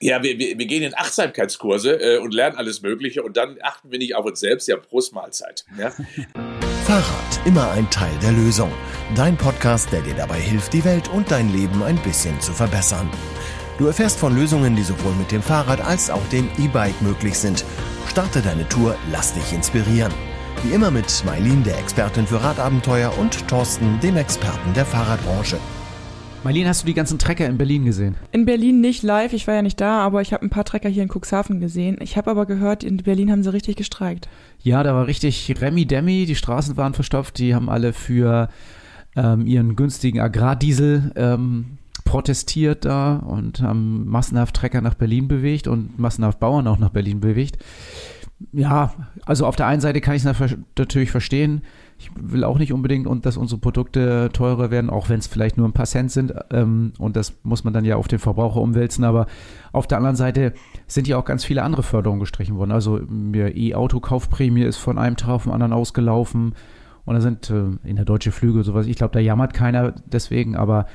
Ja, wir, wir, wir gehen in Achtsamkeitskurse äh, und lernen alles Mögliche und dann achten wir nicht auf uns selbst. Ja, Prost Mahlzeit. Ja? Fahrrad, immer ein Teil der Lösung. Dein Podcast, der dir dabei hilft, die Welt und dein Leben ein bisschen zu verbessern. Du erfährst von Lösungen, die sowohl mit dem Fahrrad als auch dem E-Bike möglich sind. Starte deine Tour, lass dich inspirieren. Wie immer mit Mailin, der Expertin für Radabenteuer, und Thorsten, dem Experten der Fahrradbranche. Marlene, hast du die ganzen Trecker in Berlin gesehen? In Berlin nicht live, ich war ja nicht da, aber ich habe ein paar Trecker hier in Cuxhaven gesehen. Ich habe aber gehört, in Berlin haben sie richtig gestreikt. Ja, da war richtig Remi Demi, die Straßen waren verstopft, die haben alle für ähm, ihren günstigen Agrardiesel ähm, protestiert da und haben massenhaft Trecker nach Berlin bewegt und massenhaft Bauern auch nach Berlin bewegt. Ja, also auf der einen Seite kann ich es natürlich verstehen, ich will auch nicht unbedingt, und dass unsere Produkte teurer werden, auch wenn es vielleicht nur ein paar Cent sind. Ähm, und das muss man dann ja auf den Verbraucher umwälzen. Aber auf der anderen Seite sind ja auch ganz viele andere Förderungen gestrichen worden. Also mir E-Auto-Kaufprämie ist von einem Tag auf den anderen ausgelaufen. Und da sind äh, in der Deutsche Flüge sowas. Ich glaube, da jammert keiner deswegen, aber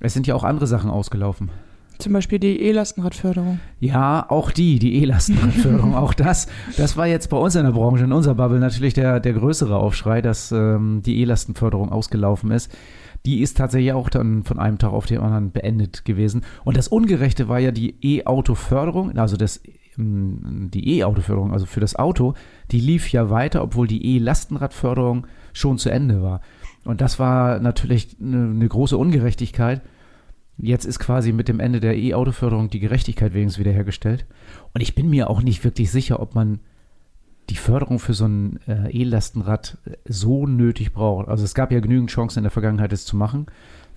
es sind ja auch andere Sachen ausgelaufen. Zum Beispiel die E-Lastenradförderung. Ja, auch die, die E-Lastenradförderung. auch das, das war jetzt bei uns in der Branche, in unserer Bubble natürlich der, der größere Aufschrei, dass ähm, die E-Lastenförderung ausgelaufen ist. Die ist tatsächlich auch dann von einem Tag auf den anderen beendet gewesen. Und das Ungerechte war ja die E-Auto-Förderung, also das, ähm, die E-Auto-Förderung, also für das Auto, die lief ja weiter, obwohl die E-Lastenradförderung schon zu Ende war. Und das war natürlich eine, eine große Ungerechtigkeit. Jetzt ist quasi mit dem Ende der E-Auto-Förderung die Gerechtigkeit wenigstens wiederhergestellt. Und ich bin mir auch nicht wirklich sicher, ob man die Förderung für so ein äh, E-Lastenrad so nötig braucht. Also es gab ja genügend Chancen in der Vergangenheit, es zu machen.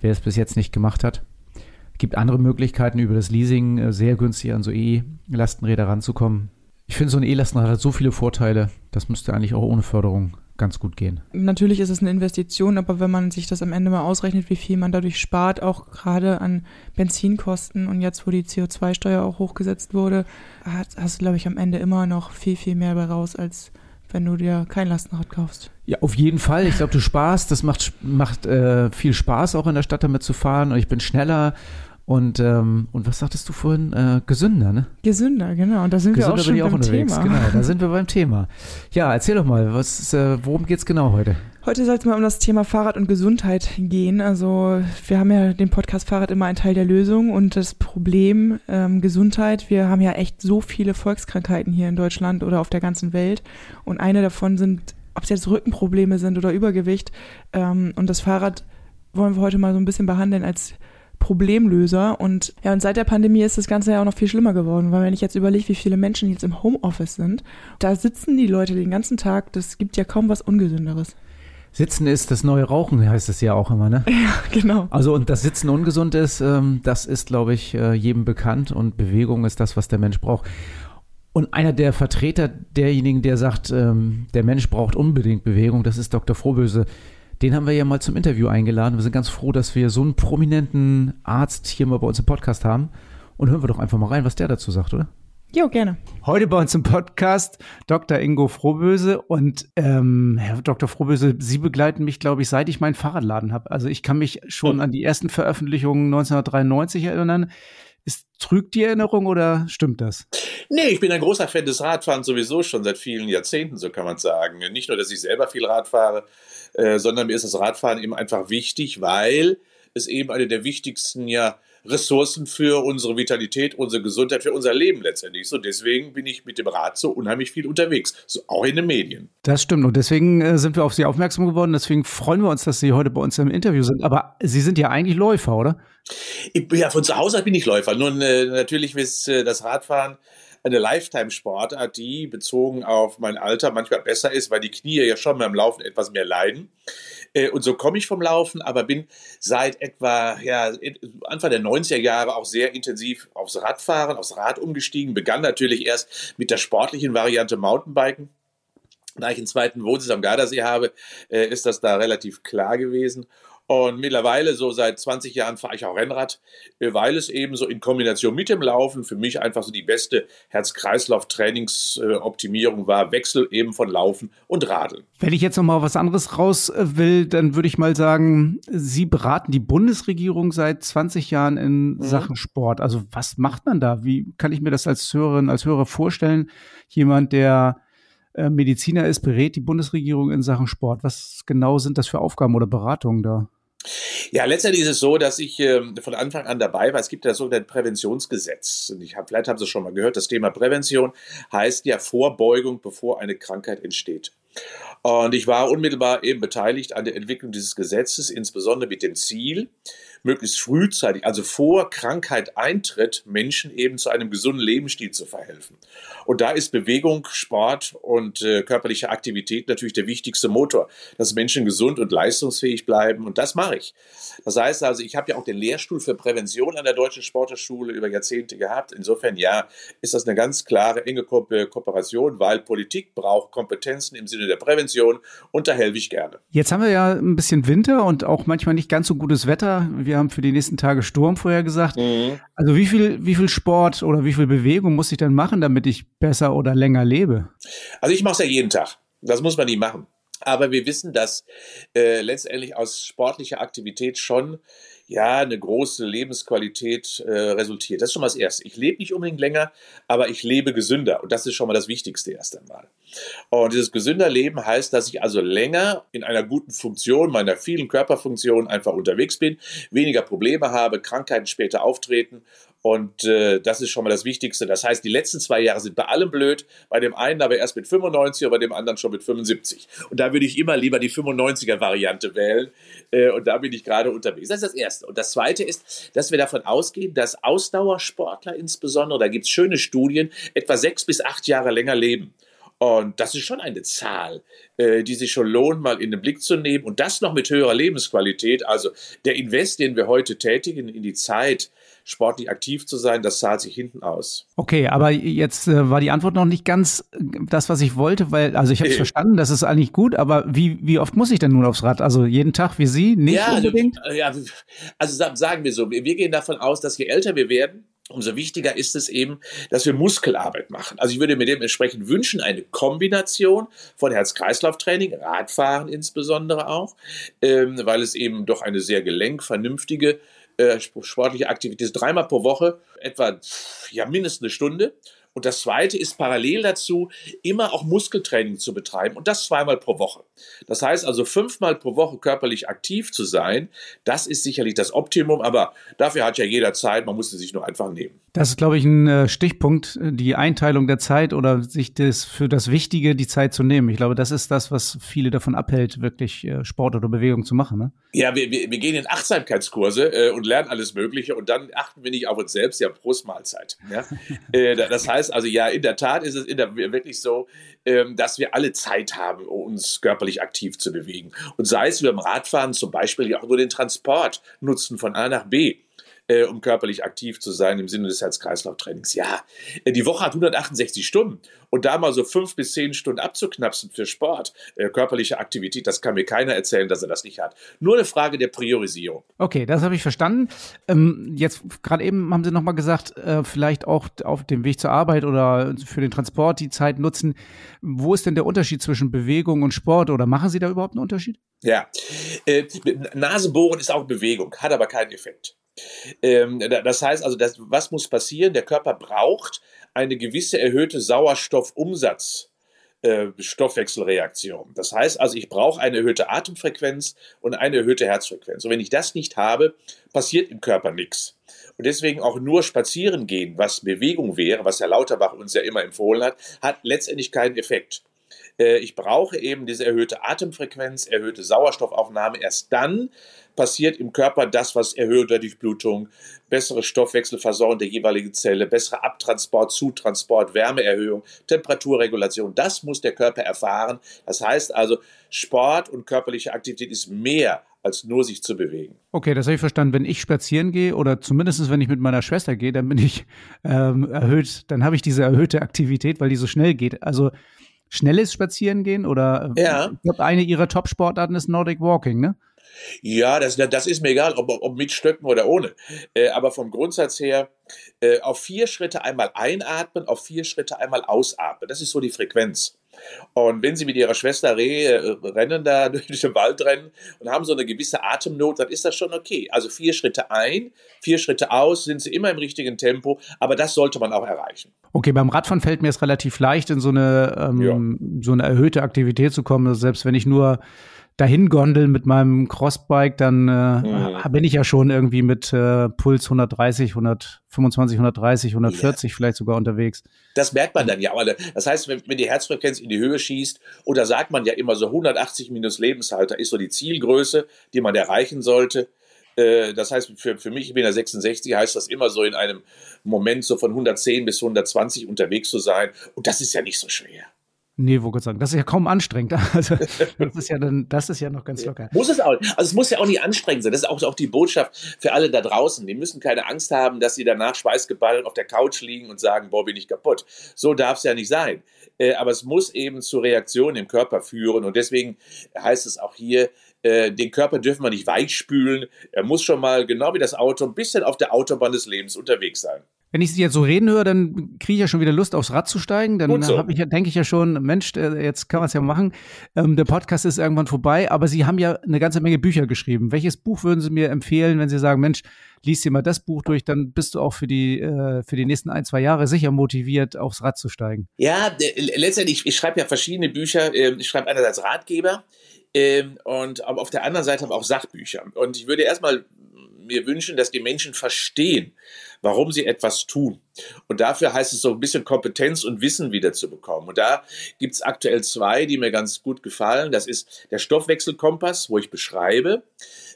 Wer es bis jetzt nicht gemacht hat, gibt andere Möglichkeiten, über das Leasing äh, sehr günstig an so E-Lastenräder ranzukommen. Ich finde, so ein E-Lastenrad hat so viele Vorteile, das müsste eigentlich auch ohne Förderung ganz gut gehen. Natürlich ist es eine Investition, aber wenn man sich das am Ende mal ausrechnet, wie viel man dadurch spart, auch gerade an Benzinkosten und jetzt, wo die CO2-Steuer auch hochgesetzt wurde, hast du, glaube ich, am Ende immer noch viel, viel mehr bei raus, als wenn du dir kein Lastenrad kaufst. Ja, auf jeden Fall. Ich glaube, du sparst. Das macht, macht äh, viel Spaß, auch in der Stadt damit zu fahren. Und ich bin schneller und, ähm, und was sagtest du vorhin? Äh, gesünder, ne? Gesünder, genau. Und da sind gesünder wir auch schon beim auch unterwegs. Thema. Genau, da sind wir beim Thema. Ja, erzähl doch mal, was, äh, worum geht's genau heute? Heute soll es mal um das Thema Fahrrad und Gesundheit gehen. Also wir haben ja den Podcast Fahrrad immer ein Teil der Lösung und das Problem ähm, Gesundheit. Wir haben ja echt so viele Volkskrankheiten hier in Deutschland oder auf der ganzen Welt und eine davon sind, ob es jetzt Rückenprobleme sind oder Übergewicht. Ähm, und das Fahrrad wollen wir heute mal so ein bisschen behandeln als Problemlöser. Und ja, und seit der Pandemie ist das Ganze ja auch noch viel schlimmer geworden, weil wenn ich jetzt überlege, wie viele Menschen jetzt im Homeoffice sind, da sitzen die Leute den ganzen Tag, das gibt ja kaum was Ungesünderes. Sitzen ist das neue Rauchen, heißt es ja auch immer, ne? Ja, genau. Also und dass Sitzen ungesund ist, ähm, das ist, glaube ich, äh, jedem bekannt und Bewegung ist das, was der Mensch braucht. Und einer der Vertreter derjenigen, der sagt, ähm, der Mensch braucht unbedingt Bewegung, das ist Dr. Frohböse. Den haben wir ja mal zum Interview eingeladen. Wir sind ganz froh, dass wir so einen prominenten Arzt hier mal bei uns im Podcast haben. Und hören wir doch einfach mal rein, was der dazu sagt, oder? Jo, gerne. Heute bei uns im Podcast Dr. Ingo Frohböse und ähm, Herr Dr. Frohböse, Sie begleiten mich, glaube ich, seit ich meinen Fahrradladen habe. Also ich kann mich schon an die ersten Veröffentlichungen 1993 erinnern. Ist, trügt die Erinnerung oder stimmt das? Nee, ich bin ein großer Fan des Radfahrens sowieso schon seit vielen Jahrzehnten, so kann man sagen. Nicht nur, dass ich selber viel Rad fahre, äh, sondern mir ist das Radfahren eben einfach wichtig, weil es eben eine der wichtigsten ja, Ressourcen für unsere Vitalität, unsere Gesundheit, für unser Leben letztendlich. Und deswegen bin ich mit dem Rad so unheimlich viel unterwegs, so auch in den Medien. Das stimmt. Und deswegen äh, sind wir auf Sie aufmerksam geworden. Deswegen freuen wir uns, dass Sie heute bei uns im Interview sind. Aber Sie sind ja eigentlich Läufer, oder? Ich, ja, von zu Hause bin ich Läufer. Nun, äh, natürlich ist äh, das Radfahren eine Lifetime-Sportart, die bezogen auf mein Alter manchmal besser ist, weil die Knie ja schon beim Laufen etwas mehr leiden. Äh, und so komme ich vom Laufen, aber bin seit etwa ja, Anfang der 90er Jahre auch sehr intensiv aufs Radfahren, aufs Rad umgestiegen. Begann natürlich erst mit der sportlichen Variante Mountainbiken. Da ich einen zweiten Wohnsitz am Gardasee habe, äh, ist das da relativ klar gewesen. Und mittlerweile, so seit 20 Jahren, fahre ich auch Rennrad, äh, weil es eben so in Kombination mit dem Laufen für mich einfach so die beste Herz-Kreislauf-Trainingsoptimierung war. Wechsel eben von Laufen und Radeln. Wenn ich jetzt noch mal was anderes raus äh, will, dann würde ich mal sagen, Sie beraten die Bundesregierung seit 20 Jahren in mhm. Sachen Sport. Also was macht man da? Wie kann ich mir das als Hörerin, als Hörer vorstellen? Jemand, der äh, Mediziner ist, berät die Bundesregierung in Sachen Sport. Was genau sind das für Aufgaben oder Beratungen da? Ja, letztendlich ist es so, dass ich äh, von Anfang an dabei war. Es gibt das sogenannte Präventionsgesetz. Und ich hab, vielleicht haben Sie es schon mal gehört, das Thema Prävention heißt ja Vorbeugung, bevor eine Krankheit entsteht. Und ich war unmittelbar eben beteiligt an der Entwicklung dieses Gesetzes, insbesondere mit dem Ziel, möglichst frühzeitig, also vor Krankheit eintritt, Menschen eben zu einem gesunden Lebensstil zu verhelfen. Und da ist Bewegung, Sport und äh, körperliche Aktivität natürlich der wichtigste Motor, dass Menschen gesund und leistungsfähig bleiben. Und das mache ich. Das heißt also, ich habe ja auch den Lehrstuhl für Prävention an der Deutschen Sporterschule über Jahrzehnte gehabt. Insofern, ja, ist das eine ganz klare, enge Ko Kooperation, weil Politik braucht Kompetenzen im Sinne der Prävention und da helfe ich gerne. Jetzt haben wir ja ein bisschen Winter und auch manchmal nicht ganz so gutes Wetter wir haben für die nächsten Tage Sturm vorher gesagt. Mhm. Also wie viel, wie viel Sport oder wie viel Bewegung muss ich denn machen, damit ich besser oder länger lebe? Also ich mache es ja jeden Tag. Das muss man nicht machen. Aber wir wissen, dass äh, letztendlich aus sportlicher Aktivität schon ja, eine große Lebensqualität äh, resultiert. Das ist schon mal das Erste. Ich lebe nicht unbedingt länger, aber ich lebe gesünder. Und das ist schon mal das Wichtigste erst einmal. Und dieses gesünder Leben heißt, dass ich also länger in einer guten Funktion, meiner vielen Körperfunktionen einfach unterwegs bin, weniger Probleme habe, Krankheiten später auftreten und äh, das ist schon mal das Wichtigste. Das heißt, die letzten zwei Jahre sind bei allem blöd, bei dem einen aber erst mit 95 und bei dem anderen schon mit 75. Und da würde ich immer lieber die 95er-Variante wählen. Äh, und da bin ich gerade unterwegs. Das ist das Erste. Und das Zweite ist, dass wir davon ausgehen, dass Ausdauersportler insbesondere, da gibt es schöne Studien, etwa sechs bis acht Jahre länger leben. Und das ist schon eine Zahl, äh, die sich schon lohnt, mal in den Blick zu nehmen. Und das noch mit höherer Lebensqualität. Also der Invest, den wir heute tätigen in die Zeit, sportlich aktiv zu sein, das zahlt sich hinten aus. Okay, aber jetzt äh, war die Antwort noch nicht ganz äh, das, was ich wollte, weil, also ich habe es äh. verstanden, das ist eigentlich gut, aber wie, wie oft muss ich denn nun aufs Rad? Also jeden Tag wie Sie? Nicht ja, also, unbedingt? Also, ja, also sagen wir so, wir gehen davon aus, dass je älter wir werden, umso wichtiger ist es eben, dass wir Muskelarbeit machen. Also ich würde mir dementsprechend wünschen, eine Kombination von Herz-Kreislauf-Training, Radfahren insbesondere auch, ähm, weil es eben doch eine sehr gelenkvernünftige äh, sportliche Aktivität dreimal pro Woche, etwa ja mindestens eine Stunde. Und das Zweite ist parallel dazu, immer auch Muskeltraining zu betreiben und das zweimal pro Woche. Das heißt also fünfmal pro Woche körperlich aktiv zu sein, das ist sicherlich das Optimum, aber dafür hat ja jeder Zeit, man muss es sich nur einfach nehmen. Das ist, glaube ich, ein äh, Stichpunkt, die Einteilung der Zeit oder sich das für das Wichtige die Zeit zu nehmen. Ich glaube, das ist das, was viele davon abhält, wirklich äh, Sport oder Bewegung zu machen. Ne? Ja, wir, wir, wir gehen in Achtsamkeitskurse äh, und lernen alles Mögliche und dann achten wir nicht auf uns selbst, ja, Prost Mahlzeit. Ja? äh, das heißt, heißt also, ja, in der Tat ist es in der, wirklich so, ähm, dass wir alle Zeit haben, uns körperlich aktiv zu bewegen. Und sei es beim Radfahren zum Beispiel auch nur den Transport nutzen von A nach B äh, um körperlich aktiv zu sein im Sinne des Herz-Kreislauf-Trainings. Ja, äh, die Woche hat 168 Stunden und da mal so fünf bis zehn Stunden abzuknapsen für Sport, äh, körperliche Aktivität, das kann mir keiner erzählen, dass er das nicht hat. Nur eine Frage der Priorisierung. Okay, das habe ich verstanden. Ähm, jetzt gerade eben haben Sie noch mal gesagt, äh, vielleicht auch auf dem Weg zur Arbeit oder für den Transport die Zeit nutzen. Wo ist denn der Unterschied zwischen Bewegung und Sport oder machen Sie da überhaupt einen Unterschied? Ja, äh, Nasebohren ist auch Bewegung, hat aber keinen Effekt. Ähm, das heißt also, das, was muss passieren? Der Körper braucht eine gewisse erhöhte Sauerstoffumsatz. Äh, Stoffwechselreaktion. Das heißt also, ich brauche eine erhöhte Atemfrequenz und eine erhöhte Herzfrequenz. Und wenn ich das nicht habe, passiert im Körper nichts. Und deswegen auch nur spazieren gehen, was Bewegung wäre, was Herr Lauterbach uns ja immer empfohlen hat, hat letztendlich keinen Effekt. Äh, ich brauche eben diese erhöhte Atemfrequenz, erhöhte Sauerstoffaufnahme. Erst dann passiert im Körper das, was erhöhte Durchblutung, bessere Stoffwechselversorgung der jeweiligen Zelle, bessere Abtransport, Zutransport, Wärmeerhöhung, Temperaturregulation. Das muss der Körper erfahren. Das heißt also, Sport und körperliche Aktivität ist mehr als nur sich zu bewegen. Okay, das habe ich verstanden. Wenn ich spazieren gehe oder zumindest wenn ich mit meiner Schwester gehe, dann bin ich ähm, erhöht, dann habe ich diese erhöhte Aktivität, weil die so schnell geht. Also schnelles Spazierengehen oder ja. ich glaube, eine ihrer Top-Sportarten ist Nordic Walking, ne? Ja, das, das ist mir egal, ob, ob mit Stöcken oder ohne. Äh, aber vom Grundsatz her, äh, auf vier Schritte einmal einatmen, auf vier Schritte einmal ausatmen. Das ist so die Frequenz. Und wenn Sie mit Ihrer Schwester Reh äh, rennen, da durch den Wald rennen und haben so eine gewisse Atemnot, dann ist das schon okay. Also vier Schritte ein, vier Schritte aus, sind Sie immer im richtigen Tempo, aber das sollte man auch erreichen. Okay, beim Radfahren fällt mir es relativ leicht, in so eine, ähm, ja. so eine erhöhte Aktivität zu kommen. Also selbst wenn ich nur dahin gondeln mit meinem Crossbike, dann äh, mhm. bin ich ja schon irgendwie mit äh, Puls 130, 125, 130, 140 ja. vielleicht sogar unterwegs. Das merkt man dann ja. Aber das heißt, wenn, wenn die Herzfrequenz in die Höhe schießt, oder sagt man ja immer so 180 minus Lebenshalter ist so die Zielgröße, die man erreichen sollte. Äh, das heißt, für, für mich, ich bin ja 66, heißt das immer so in einem Moment so von 110 bis 120 unterwegs zu sein. Und das ist ja nicht so schwer. Nee, wo Gott sagen, das ist ja kaum anstrengend. Also das ist ja dann, das ist ja noch ganz locker. Muss es auch. Also es muss ja auch nicht anstrengend sein. Das ist auch, auch die Botschaft für alle da draußen. Die müssen keine Angst haben, dass sie danach schweißgeballt auf der Couch liegen und sagen, boah, bin ich kaputt. So darf es ja nicht sein. Äh, aber es muss eben zu Reaktionen im Körper führen. Und deswegen heißt es auch hier, äh, den Körper dürfen wir nicht weichspülen. Er muss schon mal, genau wie das Auto, ein bisschen auf der Autobahn des Lebens unterwegs sein. Wenn ich Sie jetzt so reden höre, dann kriege ich ja schon wieder Lust, aufs Rad zu steigen. Dann so. ich, denke ich ja schon, Mensch, äh, jetzt kann man es ja machen. Ähm, der Podcast ist irgendwann vorbei, aber Sie haben ja eine ganze Menge Bücher geschrieben. Welches Buch würden Sie mir empfehlen, wenn Sie sagen, Mensch, liest dir mal das Buch durch, dann bist du auch für die, äh, für die nächsten ein, zwei Jahre sicher motiviert, aufs Rad zu steigen. Ja, letztendlich, ich schreibe ja verschiedene Bücher. Ähm, ich schreibe einerseits Ratgeber ähm, und auf der anderen Seite aber auch Sachbücher. Und ich würde erstmal mir wünschen, dass die Menschen verstehen, warum sie etwas tun. Und dafür heißt es so ein bisschen Kompetenz und Wissen wieder zu bekommen. Und da gibt es aktuell zwei, die mir ganz gut gefallen. Das ist der Stoffwechselkompass, wo ich beschreibe,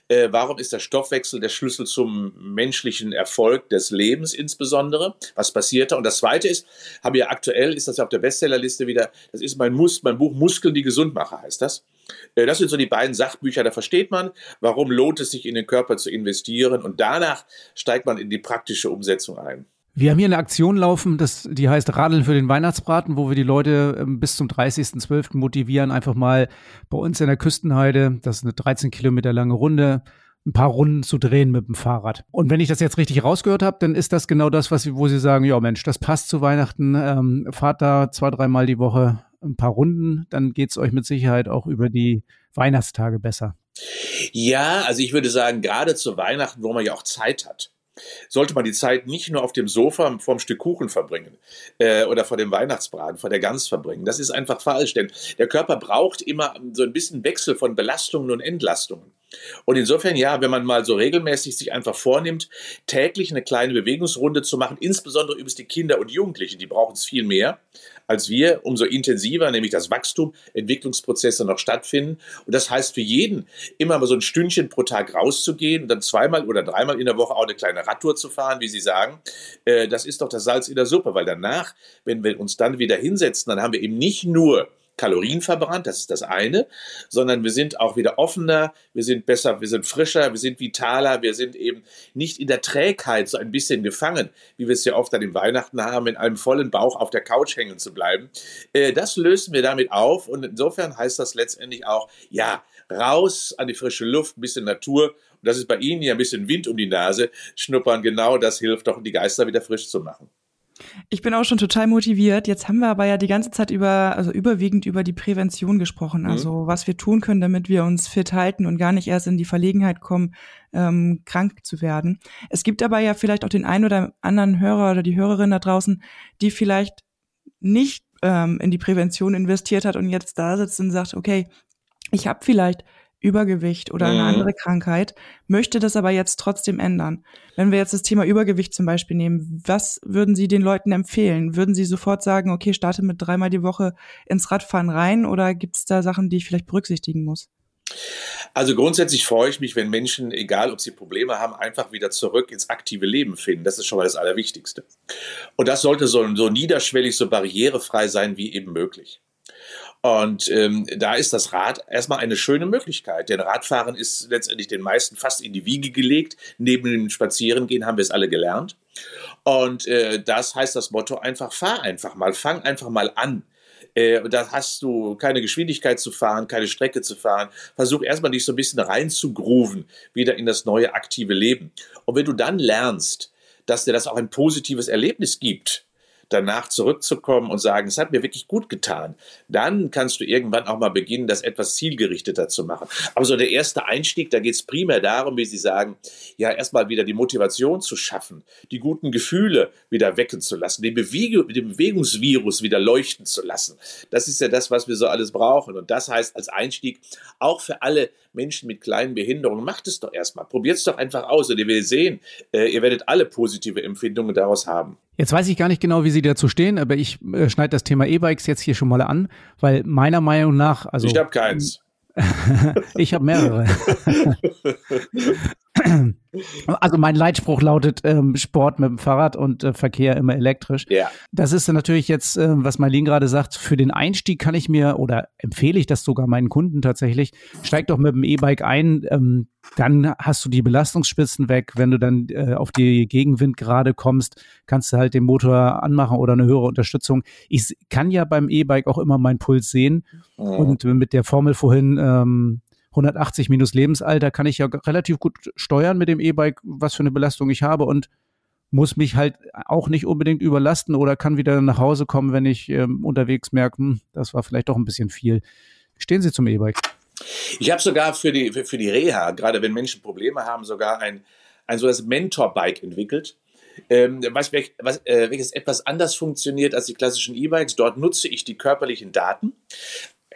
äh, warum ist der Stoffwechsel der Schlüssel zum menschlichen Erfolg des Lebens insbesondere? Was passiert da? Und das Zweite ist, habe ja aktuell, ist das ja auf der Bestsellerliste wieder, das ist mein, Mus mein Buch Muskeln, die Gesundmacher heißt das. Äh, das sind so die beiden Sachbücher, da versteht man, warum lohnt es sich in den Körper zu investieren und danach steigt man in die praktische Umsetzung ein. Wir haben hier eine Aktion laufen, das, die heißt Radeln für den Weihnachtsbraten, wo wir die Leute ähm, bis zum 30.12. motivieren, einfach mal bei uns in der Küstenheide, das ist eine 13 Kilometer lange Runde, ein paar Runden zu drehen mit dem Fahrrad. Und wenn ich das jetzt richtig rausgehört habe, dann ist das genau das, was, wo Sie sagen, ja Mensch, das passt zu Weihnachten, ähm, fahrt da zwei, dreimal die Woche ein paar Runden, dann geht's euch mit Sicherheit auch über die Weihnachtstage besser. Ja, also ich würde sagen, gerade zu Weihnachten, wo man ja auch Zeit hat sollte man die Zeit nicht nur auf dem Sofa vorm Stück Kuchen verbringen äh, oder vor dem Weihnachtsbraten, vor der Gans verbringen. Das ist einfach falsch, denn der Körper braucht immer so ein bisschen Wechsel von Belastungen und Entlastungen. Und insofern, ja, wenn man mal so regelmäßig sich einfach vornimmt, täglich eine kleine Bewegungsrunde zu machen, insbesondere übrigens die Kinder und Jugendlichen, die brauchen es viel mehr als wir, umso intensiver, nämlich das Wachstum, Entwicklungsprozesse noch stattfinden. Und das heißt für jeden, immer mal so ein Stündchen pro Tag rauszugehen und dann zweimal oder dreimal in der Woche auch eine kleine Radtour zu fahren, wie Sie sagen, äh, das ist doch das Salz in der Suppe, weil danach, wenn wir uns dann wieder hinsetzen, dann haben wir eben nicht nur Kalorien verbrannt, das ist das eine, sondern wir sind auch wieder offener, wir sind besser, wir sind frischer, wir sind vitaler, wir sind eben nicht in der Trägheit so ein bisschen gefangen, wie wir es ja oft an den Weihnachten haben, in einem vollen Bauch auf der Couch hängen zu bleiben. Äh, das lösen wir damit auf und insofern heißt das letztendlich auch, ja, raus an die frische Luft, ein bisschen Natur und das ist bei Ihnen ja ein bisschen Wind um die Nase, schnuppern, genau das hilft doch, die Geister wieder frisch zu machen. Ich bin auch schon total motiviert. Jetzt haben wir aber ja die ganze Zeit über, also überwiegend über die Prävention gesprochen. Also mhm. was wir tun können, damit wir uns fit halten und gar nicht erst in die Verlegenheit kommen, ähm, krank zu werden. Es gibt aber ja vielleicht auch den einen oder anderen Hörer oder die Hörerin da draußen, die vielleicht nicht ähm, in die Prävention investiert hat und jetzt da sitzt und sagt, okay, ich habe vielleicht Übergewicht oder eine mhm. andere Krankheit, möchte das aber jetzt trotzdem ändern. Wenn wir jetzt das Thema Übergewicht zum Beispiel nehmen, was würden Sie den Leuten empfehlen? Würden Sie sofort sagen, okay, starte mit dreimal die Woche ins Radfahren rein oder gibt es da Sachen, die ich vielleicht berücksichtigen muss? Also grundsätzlich freue ich mich, wenn Menschen, egal ob sie Probleme haben, einfach wieder zurück ins aktive Leben finden. Das ist schon mal das Allerwichtigste. Und das sollte so, so niederschwellig, so barrierefrei sein wie eben möglich. Und ähm, da ist das Rad erstmal eine schöne Möglichkeit. Denn Radfahren ist letztendlich den meisten fast in die Wiege gelegt. Neben dem Spazierengehen haben wir es alle gelernt. Und äh, das heißt das Motto einfach, fahr einfach mal, fang einfach mal an. äh, da hast du keine Geschwindigkeit zu fahren, keine Strecke zu fahren. Versuch erstmal dich so ein bisschen reinzugrooven, wieder in das neue aktive Leben. Und wenn du dann lernst, dass dir das auch ein positives Erlebnis gibt, danach zurückzukommen und sagen, es hat mir wirklich gut getan, dann kannst du irgendwann auch mal beginnen, das etwas zielgerichteter zu machen. Aber so der erste Einstieg, da geht es primär darum, wie Sie sagen, ja, erstmal wieder die Motivation zu schaffen, die guten Gefühle wieder wecken zu lassen, den, Bewege, den Bewegungsvirus wieder leuchten zu lassen. Das ist ja das, was wir so alles brauchen. Und das heißt als Einstieg auch für alle Menschen mit kleinen Behinderungen, macht es doch erstmal. Probiert es doch einfach aus und ihr werdet sehen, äh, ihr werdet alle positive Empfindungen daraus haben. Jetzt weiß ich gar nicht genau, wie Sie dazu stehen, aber ich äh, schneide das Thema E-Bikes jetzt hier schon mal an, weil meiner Meinung nach, also. Ich habe keins. ich habe mehrere. Also mein Leitspruch lautet ähm, Sport mit dem Fahrrad und äh, Verkehr immer elektrisch. Ja. Das ist natürlich jetzt, äh, was Marlene gerade sagt, für den Einstieg kann ich mir oder empfehle ich das sogar meinen Kunden tatsächlich, steig doch mit dem E-Bike ein, ähm, dann hast du die Belastungsspitzen weg. Wenn du dann äh, auf die Gegenwind gerade kommst, kannst du halt den Motor anmachen oder eine höhere Unterstützung. Ich kann ja beim E-Bike auch immer meinen Puls sehen mhm. und mit der Formel vorhin ähm, 180 minus Lebensalter kann ich ja relativ gut steuern mit dem E-Bike, was für eine Belastung ich habe und muss mich halt auch nicht unbedingt überlasten oder kann wieder nach Hause kommen, wenn ich ähm, unterwegs merke, hm, das war vielleicht doch ein bisschen viel. Stehen Sie zum E-Bike? Ich habe sogar für die, für, die Reha, gerade wenn Menschen Probleme haben, sogar ein, ein so das Mentor-Bike entwickelt. Ähm, was, was, äh, welches etwas anders funktioniert als die klassischen E-Bikes. Dort nutze ich die körperlichen Daten,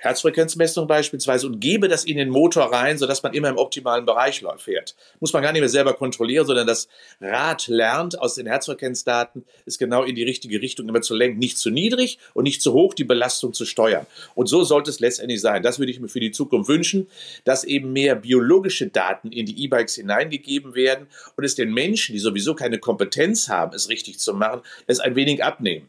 Herzfrequenzmessung beispielsweise und gebe das in den Motor rein, sodass man immer im optimalen Bereich fährt. Muss man gar nicht mehr selber kontrollieren, sondern das Rad lernt aus den Herzfrequenzdaten, ist genau in die richtige Richtung immer zu lenken. Nicht zu niedrig und nicht zu hoch die Belastung zu steuern. Und so sollte es letztendlich sein. Das würde ich mir für die Zukunft wünschen, dass eben mehr biologische Daten in die E-Bikes hineingegeben werden und es den Menschen, die sowieso keine Kompetenz haben, es richtig zu machen, es ein wenig abnehmen.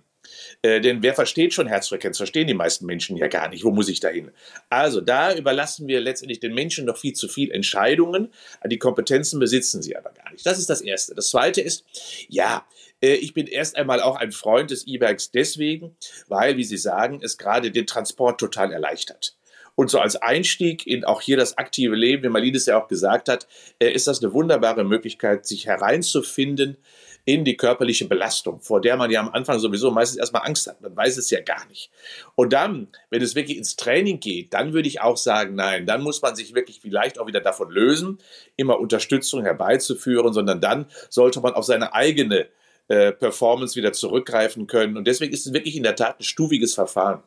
Äh, denn wer versteht schon Herzfrequenz? Verstehen die meisten Menschen ja gar nicht. Wo muss ich da hin? Also da überlassen wir letztendlich den Menschen noch viel zu viel Entscheidungen. Die Kompetenzen besitzen sie aber gar nicht. Das ist das Erste. Das Zweite ist, ja, äh, ich bin erst einmal auch ein Freund des E-Bikes deswegen, weil, wie Sie sagen, es gerade den Transport total erleichtert. Und so als Einstieg in auch hier das aktive Leben, wie Malines ja auch gesagt hat, äh, ist das eine wunderbare Möglichkeit, sich hereinzufinden in die körperliche Belastung, vor der man ja am Anfang sowieso meistens erstmal Angst hat. Man weiß es ja gar nicht. Und dann, wenn es wirklich ins Training geht, dann würde ich auch sagen, nein, dann muss man sich wirklich vielleicht auch wieder davon lösen, immer Unterstützung herbeizuführen, sondern dann sollte man auf seine eigene äh, Performance wieder zurückgreifen können. Und deswegen ist es wirklich in der Tat ein stufiges Verfahren.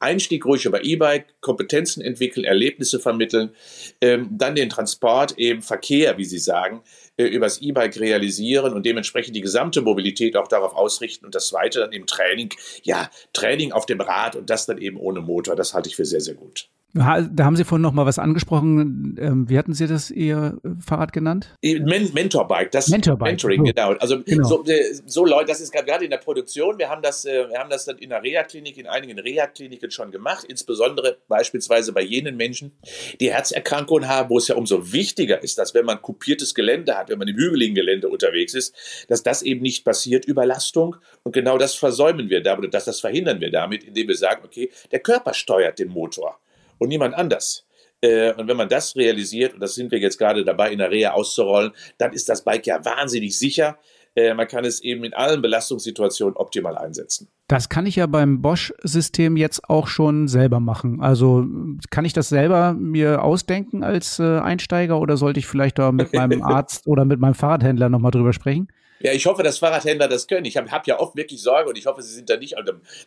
Einstieg ruhig über E-Bike, Kompetenzen entwickeln, Erlebnisse vermitteln, ähm, dann den Transport, eben Verkehr, wie Sie sagen, äh, übers E-Bike realisieren und dementsprechend die gesamte Mobilität auch darauf ausrichten. Und das zweite dann im Training, ja, Training auf dem Rad und das dann eben ohne Motor, das halte ich für sehr, sehr gut. Da haben Sie vorhin noch mal was angesprochen. Ähm, wie hatten Sie das Ihr äh, Fahrrad genannt? Äh, Men Mentorbike, das Mentorbike. Mentoring, genau. Also genau. So, äh, so, Leute, das ist gerade in der Produktion. Wir haben das, wir haben das dann in der Reha-Klinik, in einigen Reha-Kliniken schon gemacht, insbesondere beispielsweise bei jenen Menschen, die Herzerkrankungen haben, wo es ja umso wichtiger ist, dass wenn man kupiertes Gelände hat, wenn man im hügeligen Gelände unterwegs ist, dass das eben nicht passiert, Überlastung. Und genau das versäumen wir damit, dass das verhindern wir damit, indem wir sagen, okay, der Körper steuert den Motor und niemand anders. Äh, und wenn man das realisiert, und das sind wir jetzt gerade dabei, in der Reha auszurollen, dann ist das Bike ja wahnsinnig sicher. Äh, man kann es eben in allen Belastungssituationen optimal einsetzen. Das kann ich ja beim Bosch-System jetzt auch schon selber machen. Also kann ich das selber mir ausdenken als äh, Einsteiger oder sollte ich vielleicht da mit meinem Arzt oder mit meinem Fahrradhändler nochmal drüber sprechen? Ja, ich hoffe, dass Fahrradhändler das können. Ich habe hab ja oft wirklich Sorge und ich hoffe, sie sind da nicht,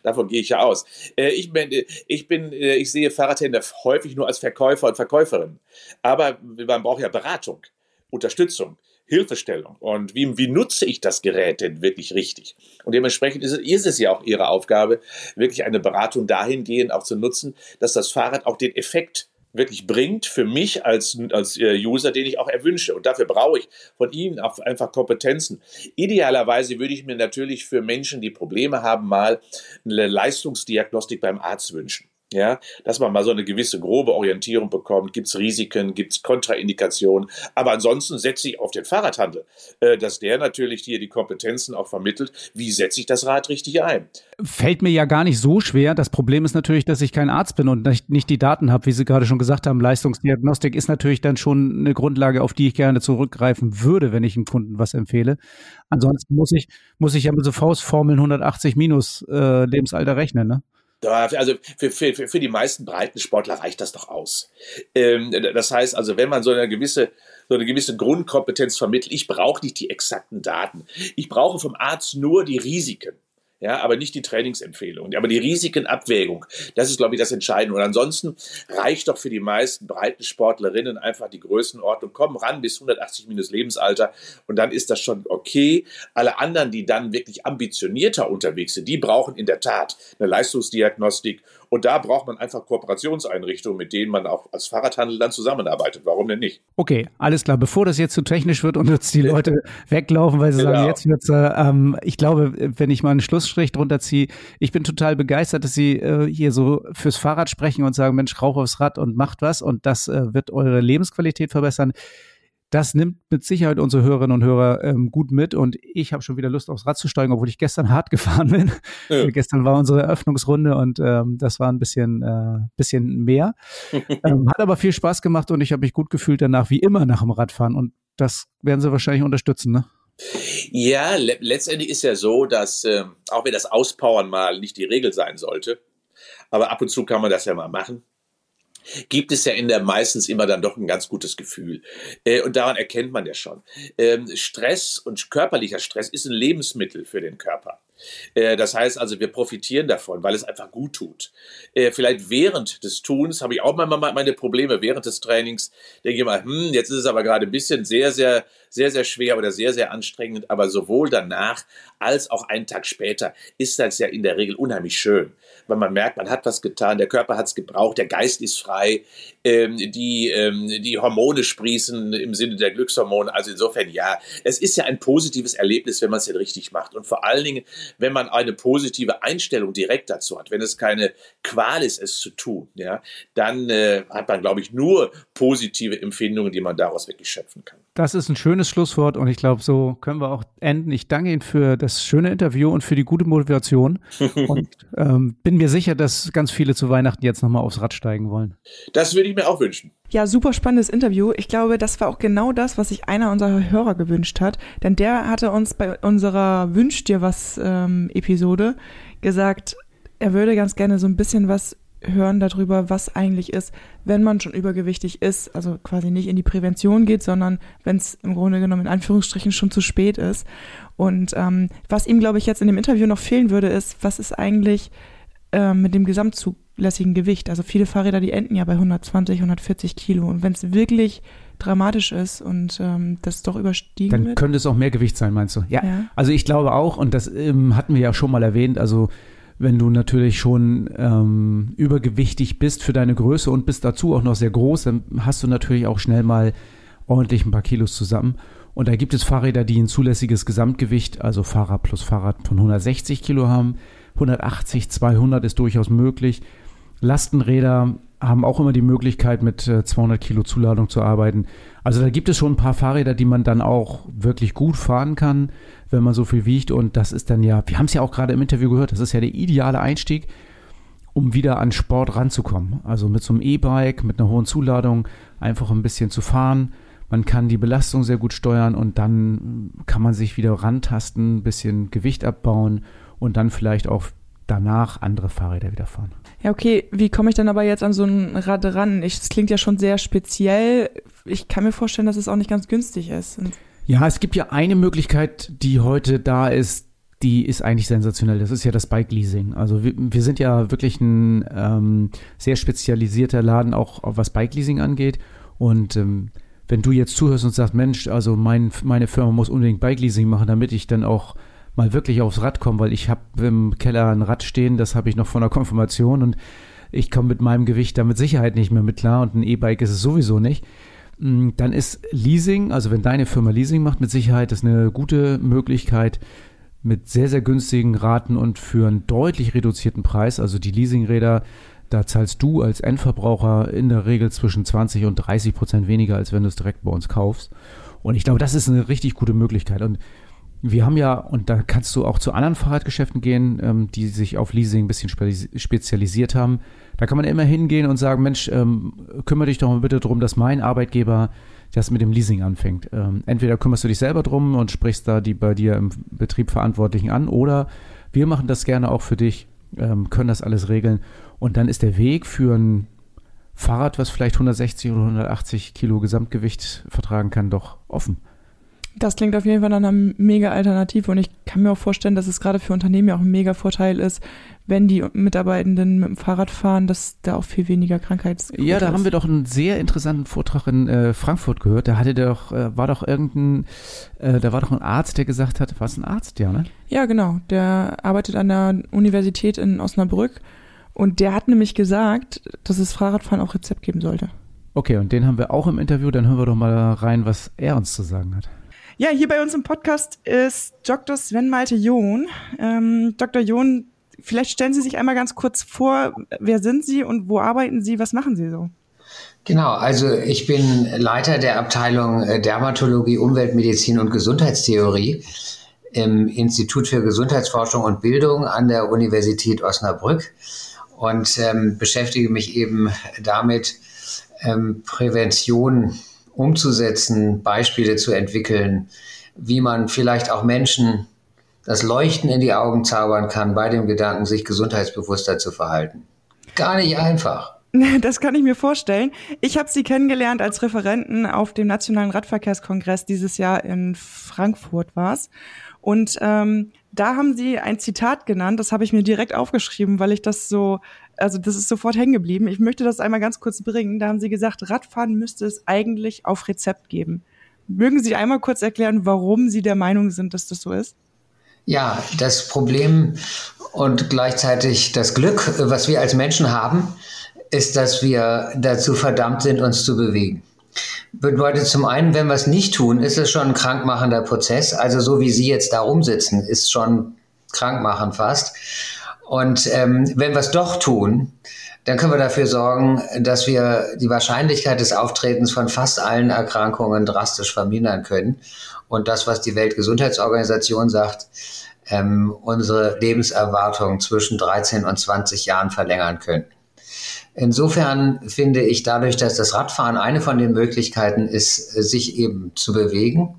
davon gehe ich ja aus. Äh, ich, bin, ich bin, äh, ich sehe Fahrradhändler häufig nur als Verkäufer und Verkäuferin. Aber man braucht ja Beratung, Unterstützung. Hilfestellung und wie, wie nutze ich das Gerät denn wirklich richtig? Und dementsprechend ist es, ist es ja auch Ihre Aufgabe, wirklich eine Beratung dahingehend auch zu nutzen, dass das Fahrrad auch den Effekt wirklich bringt für mich als, als äh, User, den ich auch erwünsche. Und dafür brauche ich von Ihnen auch einfach Kompetenzen. Idealerweise würde ich mir natürlich für Menschen, die Probleme haben, mal eine Leistungsdiagnostik beim Arzt wünschen. Ja, dass man mal so eine gewisse grobe Orientierung bekommt. Gibt es Risiken, gibt es Kontraindikationen? Aber ansonsten setze ich auf den Fahrradhandel, äh, dass der natürlich hier die Kompetenzen auch vermittelt. Wie setze ich das Rad richtig ein? Fällt mir ja gar nicht so schwer. Das Problem ist natürlich, dass ich kein Arzt bin und nicht, nicht die Daten habe, wie Sie gerade schon gesagt haben. Leistungsdiagnostik ist natürlich dann schon eine Grundlage, auf die ich gerne zurückgreifen würde, wenn ich einem Kunden was empfehle. Ansonsten muss ich, muss ich ja mit so Faustformeln 180 minus äh, Lebensalter rechnen, ne? Also für, für, für die meisten Breitensportler reicht das doch aus. Ähm, das heißt also, wenn man so eine gewisse, so eine gewisse Grundkompetenz vermittelt, ich brauche nicht die exakten Daten. Ich brauche vom Arzt nur die Risiken ja, aber nicht die Trainingsempfehlung, aber die Risikenabwägung. Das ist, glaube ich, das Entscheidende. Und ansonsten reicht doch für die meisten breiten Sportlerinnen einfach die Größenordnung, kommen ran bis 180 minus Lebensalter und dann ist das schon okay. Alle anderen, die dann wirklich ambitionierter unterwegs sind, die brauchen in der Tat eine Leistungsdiagnostik und da braucht man einfach Kooperationseinrichtungen, mit denen man auch als Fahrradhandel dann zusammenarbeitet. Warum denn nicht? Okay, alles klar. Bevor das jetzt zu technisch wird und jetzt die Leute weglaufen, weil sie genau. sagen, jetzt wird's, äh, ähm, ich glaube, wenn ich mal einen Schlussstrich drunter ziehe, ich bin total begeistert, dass Sie äh, hier so fürs Fahrrad sprechen und sagen, Mensch, rauch aufs Rad und macht was und das äh, wird eure Lebensqualität verbessern. Das nimmt mit Sicherheit unsere Hörerinnen und Hörer ähm, gut mit und ich habe schon wieder Lust aufs Rad zu steigen, obwohl ich gestern hart gefahren bin. Ja. gestern war unsere Eröffnungsrunde und ähm, das war ein bisschen, äh, bisschen mehr. ähm, hat aber viel Spaß gemacht und ich habe mich gut gefühlt danach, wie immer nach dem Radfahren und das werden Sie wahrscheinlich unterstützen, ne? Ja, le letztendlich ist ja so, dass äh, auch wenn das Auspowern mal nicht die Regel sein sollte, aber ab und zu kann man das ja mal machen gibt es ja in der meistens immer dann doch ein ganz gutes Gefühl. Äh, und daran erkennt man ja schon. Ähm, Stress und körperlicher Stress ist ein Lebensmittel für den Körper. Äh, das heißt also, wir profitieren davon, weil es einfach gut tut. Äh, vielleicht während des Tuns habe ich auch manchmal meine Probleme. Während des Trainings denke ich mal, hm, jetzt ist es aber gerade ein bisschen sehr, sehr, sehr, sehr schwer oder sehr, sehr anstrengend. Aber sowohl danach als auch einen Tag später ist das ja in der Regel unheimlich schön, weil man merkt, man hat was getan, der Körper hat es gebraucht, der Geist ist frei, ähm, die, ähm, die Hormone sprießen im Sinne der Glückshormone. Also insofern ja, es ist ja ein positives Erlebnis, wenn man es denn richtig macht. Und vor allen Dingen, wenn man eine positive Einstellung direkt dazu hat, wenn es keine Qual ist, es zu tun, ja, dann äh, hat man, glaube ich, nur positive Empfindungen, die man daraus wirklich schöpfen kann. Das ist ein schönes Schlusswort und ich glaube, so können wir auch enden. Ich danke Ihnen für das schöne Interview und für die gute Motivation und ähm, bin mir sicher, dass ganz viele zu Weihnachten jetzt nochmal aufs Rad steigen wollen. Das würde ich mir auch wünschen. Ja, super spannendes Interview. Ich glaube, das war auch genau das, was sich einer unserer Hörer gewünscht hat. Denn der hatte uns bei unserer Wünsch dir was ähm, Episode gesagt, er würde ganz gerne so ein bisschen was hören darüber, was eigentlich ist, wenn man schon übergewichtig ist, also quasi nicht in die Prävention geht, sondern wenn es im Grunde genommen in Anführungsstrichen schon zu spät ist. Und ähm, was ihm, glaube ich, jetzt in dem Interview noch fehlen würde, ist, was ist eigentlich äh, mit dem gesamtzulässigen Gewicht? Also viele Fahrräder, die enden ja bei 120, 140 Kilo. Und wenn es wirklich dramatisch ist und ähm, das doch überstiegen Dann wird. könnte es auch mehr Gewicht sein, meinst du? Ja. ja. Also ich glaube auch, und das ähm, hatten wir ja schon mal erwähnt, also wenn du natürlich schon ähm, übergewichtig bist für deine Größe und bist dazu auch noch sehr groß, dann hast du natürlich auch schnell mal ordentlich ein paar Kilos zusammen. Und da gibt es Fahrräder, die ein zulässiges Gesamtgewicht, also Fahrrad plus Fahrrad von 160 Kilo haben. 180, 200 ist durchaus möglich. Lastenräder haben auch immer die Möglichkeit, mit 200 äh, Kilo Zuladung zu arbeiten. Also da gibt es schon ein paar Fahrräder, die man dann auch wirklich gut fahren kann, wenn man so viel wiegt. Und das ist dann ja, wir haben es ja auch gerade im Interview gehört, das ist ja der ideale Einstieg, um wieder an Sport ranzukommen. Also mit so einem E-Bike, mit einer hohen Zuladung, einfach ein bisschen zu fahren. Man kann die Belastung sehr gut steuern und dann kann man sich wieder rantasten, ein bisschen Gewicht abbauen und dann vielleicht auch danach andere Fahrräder wieder fahren. Ja, okay, wie komme ich dann aber jetzt an so ein Rad ran? Es klingt ja schon sehr speziell. Ich kann mir vorstellen, dass es auch nicht ganz günstig ist. Ja, es gibt ja eine Möglichkeit, die heute da ist, die ist eigentlich sensationell. Das ist ja das Bike Leasing. Also wir, wir sind ja wirklich ein ähm, sehr spezialisierter Laden, auch was Bike Leasing angeht. Und ähm, wenn du jetzt zuhörst und sagst, Mensch, also mein, meine Firma muss unbedingt Bike Leasing machen, damit ich dann auch mal wirklich aufs Rad kommen, weil ich habe im Keller ein Rad stehen, das habe ich noch von der Konfirmation und ich komme mit meinem Gewicht da mit Sicherheit nicht mehr mit klar und ein E-Bike ist es sowieso nicht. Mm, dann ist Leasing, also wenn deine Firma Leasing macht, mit Sicherheit ist eine gute Möglichkeit mit sehr, sehr günstigen Raten und für einen deutlich reduzierten Preis. Also die Leasingräder Da zahlst du als Endverbraucher in der Regel zwischen 20 und 30 Prozent weniger, als wenn du es direkt bei uns kaufst. Und ich glaube, das ist eine richtig gute Möglichkeit. Und wir haben ja, und da kannst du auch zu anderen Fahrradgeschäften gehen, ähm, die sich auf Leasing ein bisschen spezialisiert haben. Da kann man immer hingehen und sagen, Mensch, ähm, kümmere dich doch mal bitte darum, dass mein Arbeitgeber das mit dem Leasing anfängt. Ähm, entweder kümmerst du dich selber drum und sprichst da die bei dir im Betrieb Verantwortlichen an oder wir machen das gerne auch für dich, ähm, können das alles regeln. Und dann ist der Weg für ein Fahrrad, was vielleicht 160 oder 180 Kilo Gesamtgewicht vertragen kann, doch offen. Das klingt auf jeden Fall nach einer mega Alternative und ich kann mir auch vorstellen, dass es gerade für Unternehmen ja auch ein mega Vorteil ist, wenn die Mitarbeitenden mit dem Fahrrad fahren, dass da auch viel weniger Krankheitsquote Ja, da ist. haben wir doch einen sehr interessanten Vortrag in äh, Frankfurt gehört. Da hatte doch, äh, war doch irgendein, äh, da war doch ein Arzt, der gesagt hat, war es ein Arzt, ja, ne? Ja, genau. Der arbeitet an der Universität in Osnabrück und der hat nämlich gesagt, dass es Fahrradfahren auch Rezept geben sollte. Okay, und den haben wir auch im Interview. Dann hören wir doch mal rein, was er uns zu sagen hat. Ja, hier bei uns im Podcast ist Dr. Sven Malte John. Ähm, Dr. John, vielleicht stellen Sie sich einmal ganz kurz vor, wer sind Sie und wo arbeiten Sie, was machen Sie so? Genau, also ich bin Leiter der Abteilung äh, Dermatologie, Umweltmedizin und Gesundheitstheorie im Institut für Gesundheitsforschung und Bildung an der Universität Osnabrück und ähm, beschäftige mich eben damit, ähm, Prävention umzusetzen, Beispiele zu entwickeln, wie man vielleicht auch Menschen das Leuchten in die Augen zaubern kann bei dem Gedanken, sich gesundheitsbewusster zu verhalten. Gar nicht einfach. Das kann ich mir vorstellen. Ich habe Sie kennengelernt als Referenten auf dem Nationalen Radverkehrskongress dieses Jahr in Frankfurt war es. Und ähm, da haben Sie ein Zitat genannt, das habe ich mir direkt aufgeschrieben, weil ich das so also das ist sofort hängen geblieben. Ich möchte das einmal ganz kurz bringen. Da haben Sie gesagt, Radfahren müsste es eigentlich auf Rezept geben. Mögen Sie einmal kurz erklären, warum Sie der Meinung sind, dass das so ist? Ja, das Problem und gleichzeitig das Glück, was wir als Menschen haben, ist, dass wir dazu verdammt sind, uns zu bewegen. Bedeutet zum einen, wenn wir es nicht tun, ist es schon ein krankmachender Prozess. Also so wie Sie jetzt da rumsitzen, ist schon krankmachend fast. Und ähm, wenn wir es doch tun, dann können wir dafür sorgen, dass wir die Wahrscheinlichkeit des Auftretens von fast allen Erkrankungen drastisch vermindern können. Und das, was die Weltgesundheitsorganisation sagt, ähm, unsere Lebenserwartung zwischen 13 und 20 Jahren verlängern können. Insofern finde ich dadurch, dass das Radfahren eine von den Möglichkeiten ist, sich eben zu bewegen,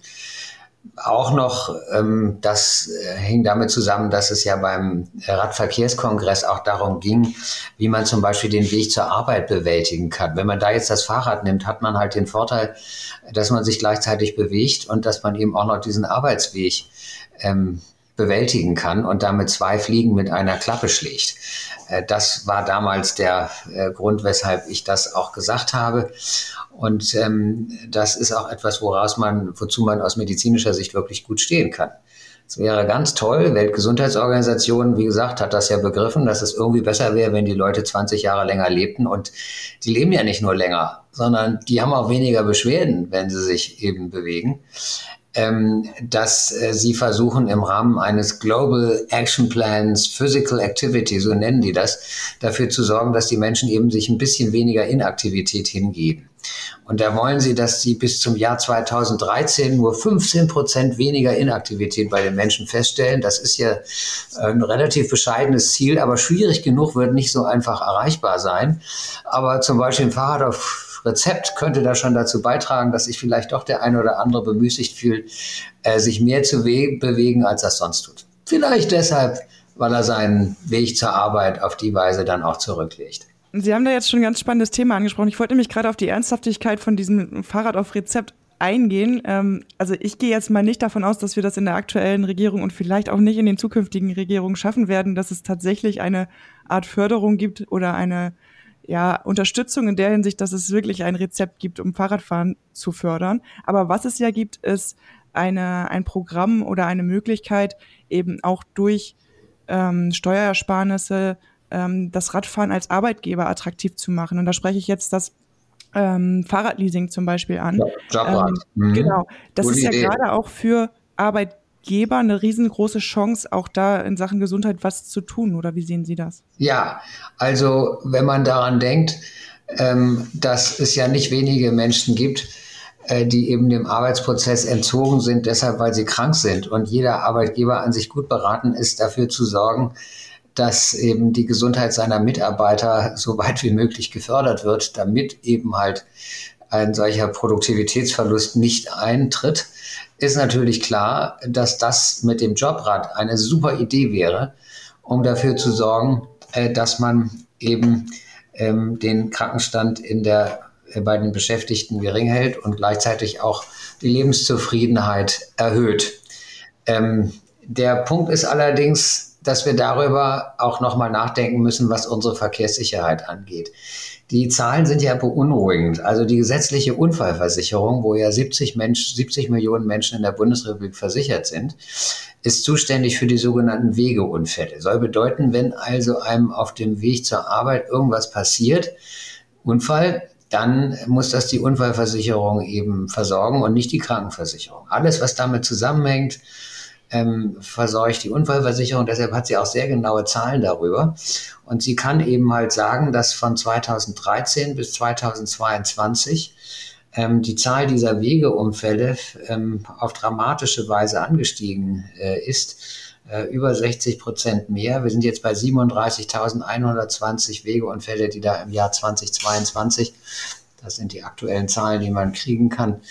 auch noch, ähm, das äh, hing damit zusammen, dass es ja beim Radverkehrskongress auch darum ging, wie man zum Beispiel den Weg zur Arbeit bewältigen kann. Wenn man da jetzt das Fahrrad nimmt, hat man halt den Vorteil, dass man sich gleichzeitig bewegt und dass man eben auch noch diesen Arbeitsweg ähm, bewältigen kann und damit zwei Fliegen mit einer Klappe schlägt. Äh, das war damals der äh, Grund, weshalb ich das auch gesagt habe. Und ähm, das ist auch etwas, woraus man, wozu man aus medizinischer Sicht wirklich gut stehen kann. Es wäre ganz toll. Weltgesundheitsorganisation, wie gesagt, hat das ja begriffen, dass es irgendwie besser wäre, wenn die Leute 20 Jahre länger lebten. Und die leben ja nicht nur länger, sondern die haben auch weniger Beschwerden, wenn sie sich eben bewegen dass äh, sie versuchen im Rahmen eines Global Action Plans Physical Activity, so nennen die das, dafür zu sorgen, dass die Menschen eben sich ein bisschen weniger Inaktivität hingeben. Und da wollen sie, dass sie bis zum Jahr 2013 nur 15 Prozent weniger Inaktivität bei den Menschen feststellen. Das ist ja ein relativ bescheidenes Ziel, aber schwierig genug wird nicht so einfach erreichbar sein. Aber zum Beispiel ein Fahrrad auf Rezept könnte da schon dazu beitragen, dass sich vielleicht doch der eine oder andere bemüßigt fühlt, äh, sich mehr zu bewegen, als er sonst tut. Vielleicht deshalb, weil er seinen Weg zur Arbeit auf die Weise dann auch zurücklegt. Sie haben da jetzt schon ein ganz spannendes Thema angesprochen. Ich wollte nämlich gerade auf die Ernsthaftigkeit von diesem Fahrrad auf Rezept eingehen. Ähm, also ich gehe jetzt mal nicht davon aus, dass wir das in der aktuellen Regierung und vielleicht auch nicht in den zukünftigen Regierungen schaffen werden, dass es tatsächlich eine Art Förderung gibt oder eine ja, Unterstützung in der Hinsicht, dass es wirklich ein Rezept gibt, um Fahrradfahren zu fördern. Aber was es ja gibt, ist eine, ein Programm oder eine Möglichkeit, eben auch durch ähm, Steuerersparnisse ähm, das Radfahren als Arbeitgeber attraktiv zu machen. Und da spreche ich jetzt das ähm, Fahrradleasing zum Beispiel an. Ja, Jobrad. Ähm, mhm. Genau. Das Gute ist ja gerade auch für Arbeit Arbeitgeber eine riesengroße Chance, auch da in Sachen Gesundheit was zu tun, oder wie sehen Sie das? Ja, also wenn man daran denkt, ähm, dass es ja nicht wenige Menschen gibt, äh, die eben dem Arbeitsprozess entzogen sind, deshalb weil sie krank sind. Und jeder Arbeitgeber an sich gut beraten ist, dafür zu sorgen, dass eben die Gesundheit seiner Mitarbeiter so weit wie möglich gefördert wird, damit eben halt ein solcher Produktivitätsverlust nicht eintritt, ist natürlich klar, dass das mit dem Jobrad eine super Idee wäre, um dafür zu sorgen, äh, dass man eben ähm, den Krankenstand in der, äh, bei den Beschäftigten gering hält und gleichzeitig auch die Lebenszufriedenheit erhöht. Ähm, der Punkt ist allerdings, dass wir darüber auch nochmal nachdenken müssen, was unsere Verkehrssicherheit angeht. Die Zahlen sind ja beunruhigend. Also die gesetzliche Unfallversicherung, wo ja 70, Mensch, 70 Millionen Menschen in der Bundesrepublik versichert sind, ist zuständig für die sogenannten Wegeunfälle. Soll bedeuten, wenn also einem auf dem Weg zur Arbeit irgendwas passiert, Unfall, dann muss das die Unfallversicherung eben versorgen und nicht die Krankenversicherung. Alles, was damit zusammenhängt, ähm, versorgt die Unfallversicherung. Deshalb hat sie auch sehr genaue Zahlen darüber. Und sie kann eben halt sagen, dass von 2013 bis 2022 ähm, die Zahl dieser Wegeunfälle ähm, auf dramatische Weise angestiegen äh, ist. Äh, über 60 Prozent mehr. Wir sind jetzt bei 37.120 Wegeunfälle, die da im Jahr 2022, das sind die aktuellen Zahlen, die man kriegen kann,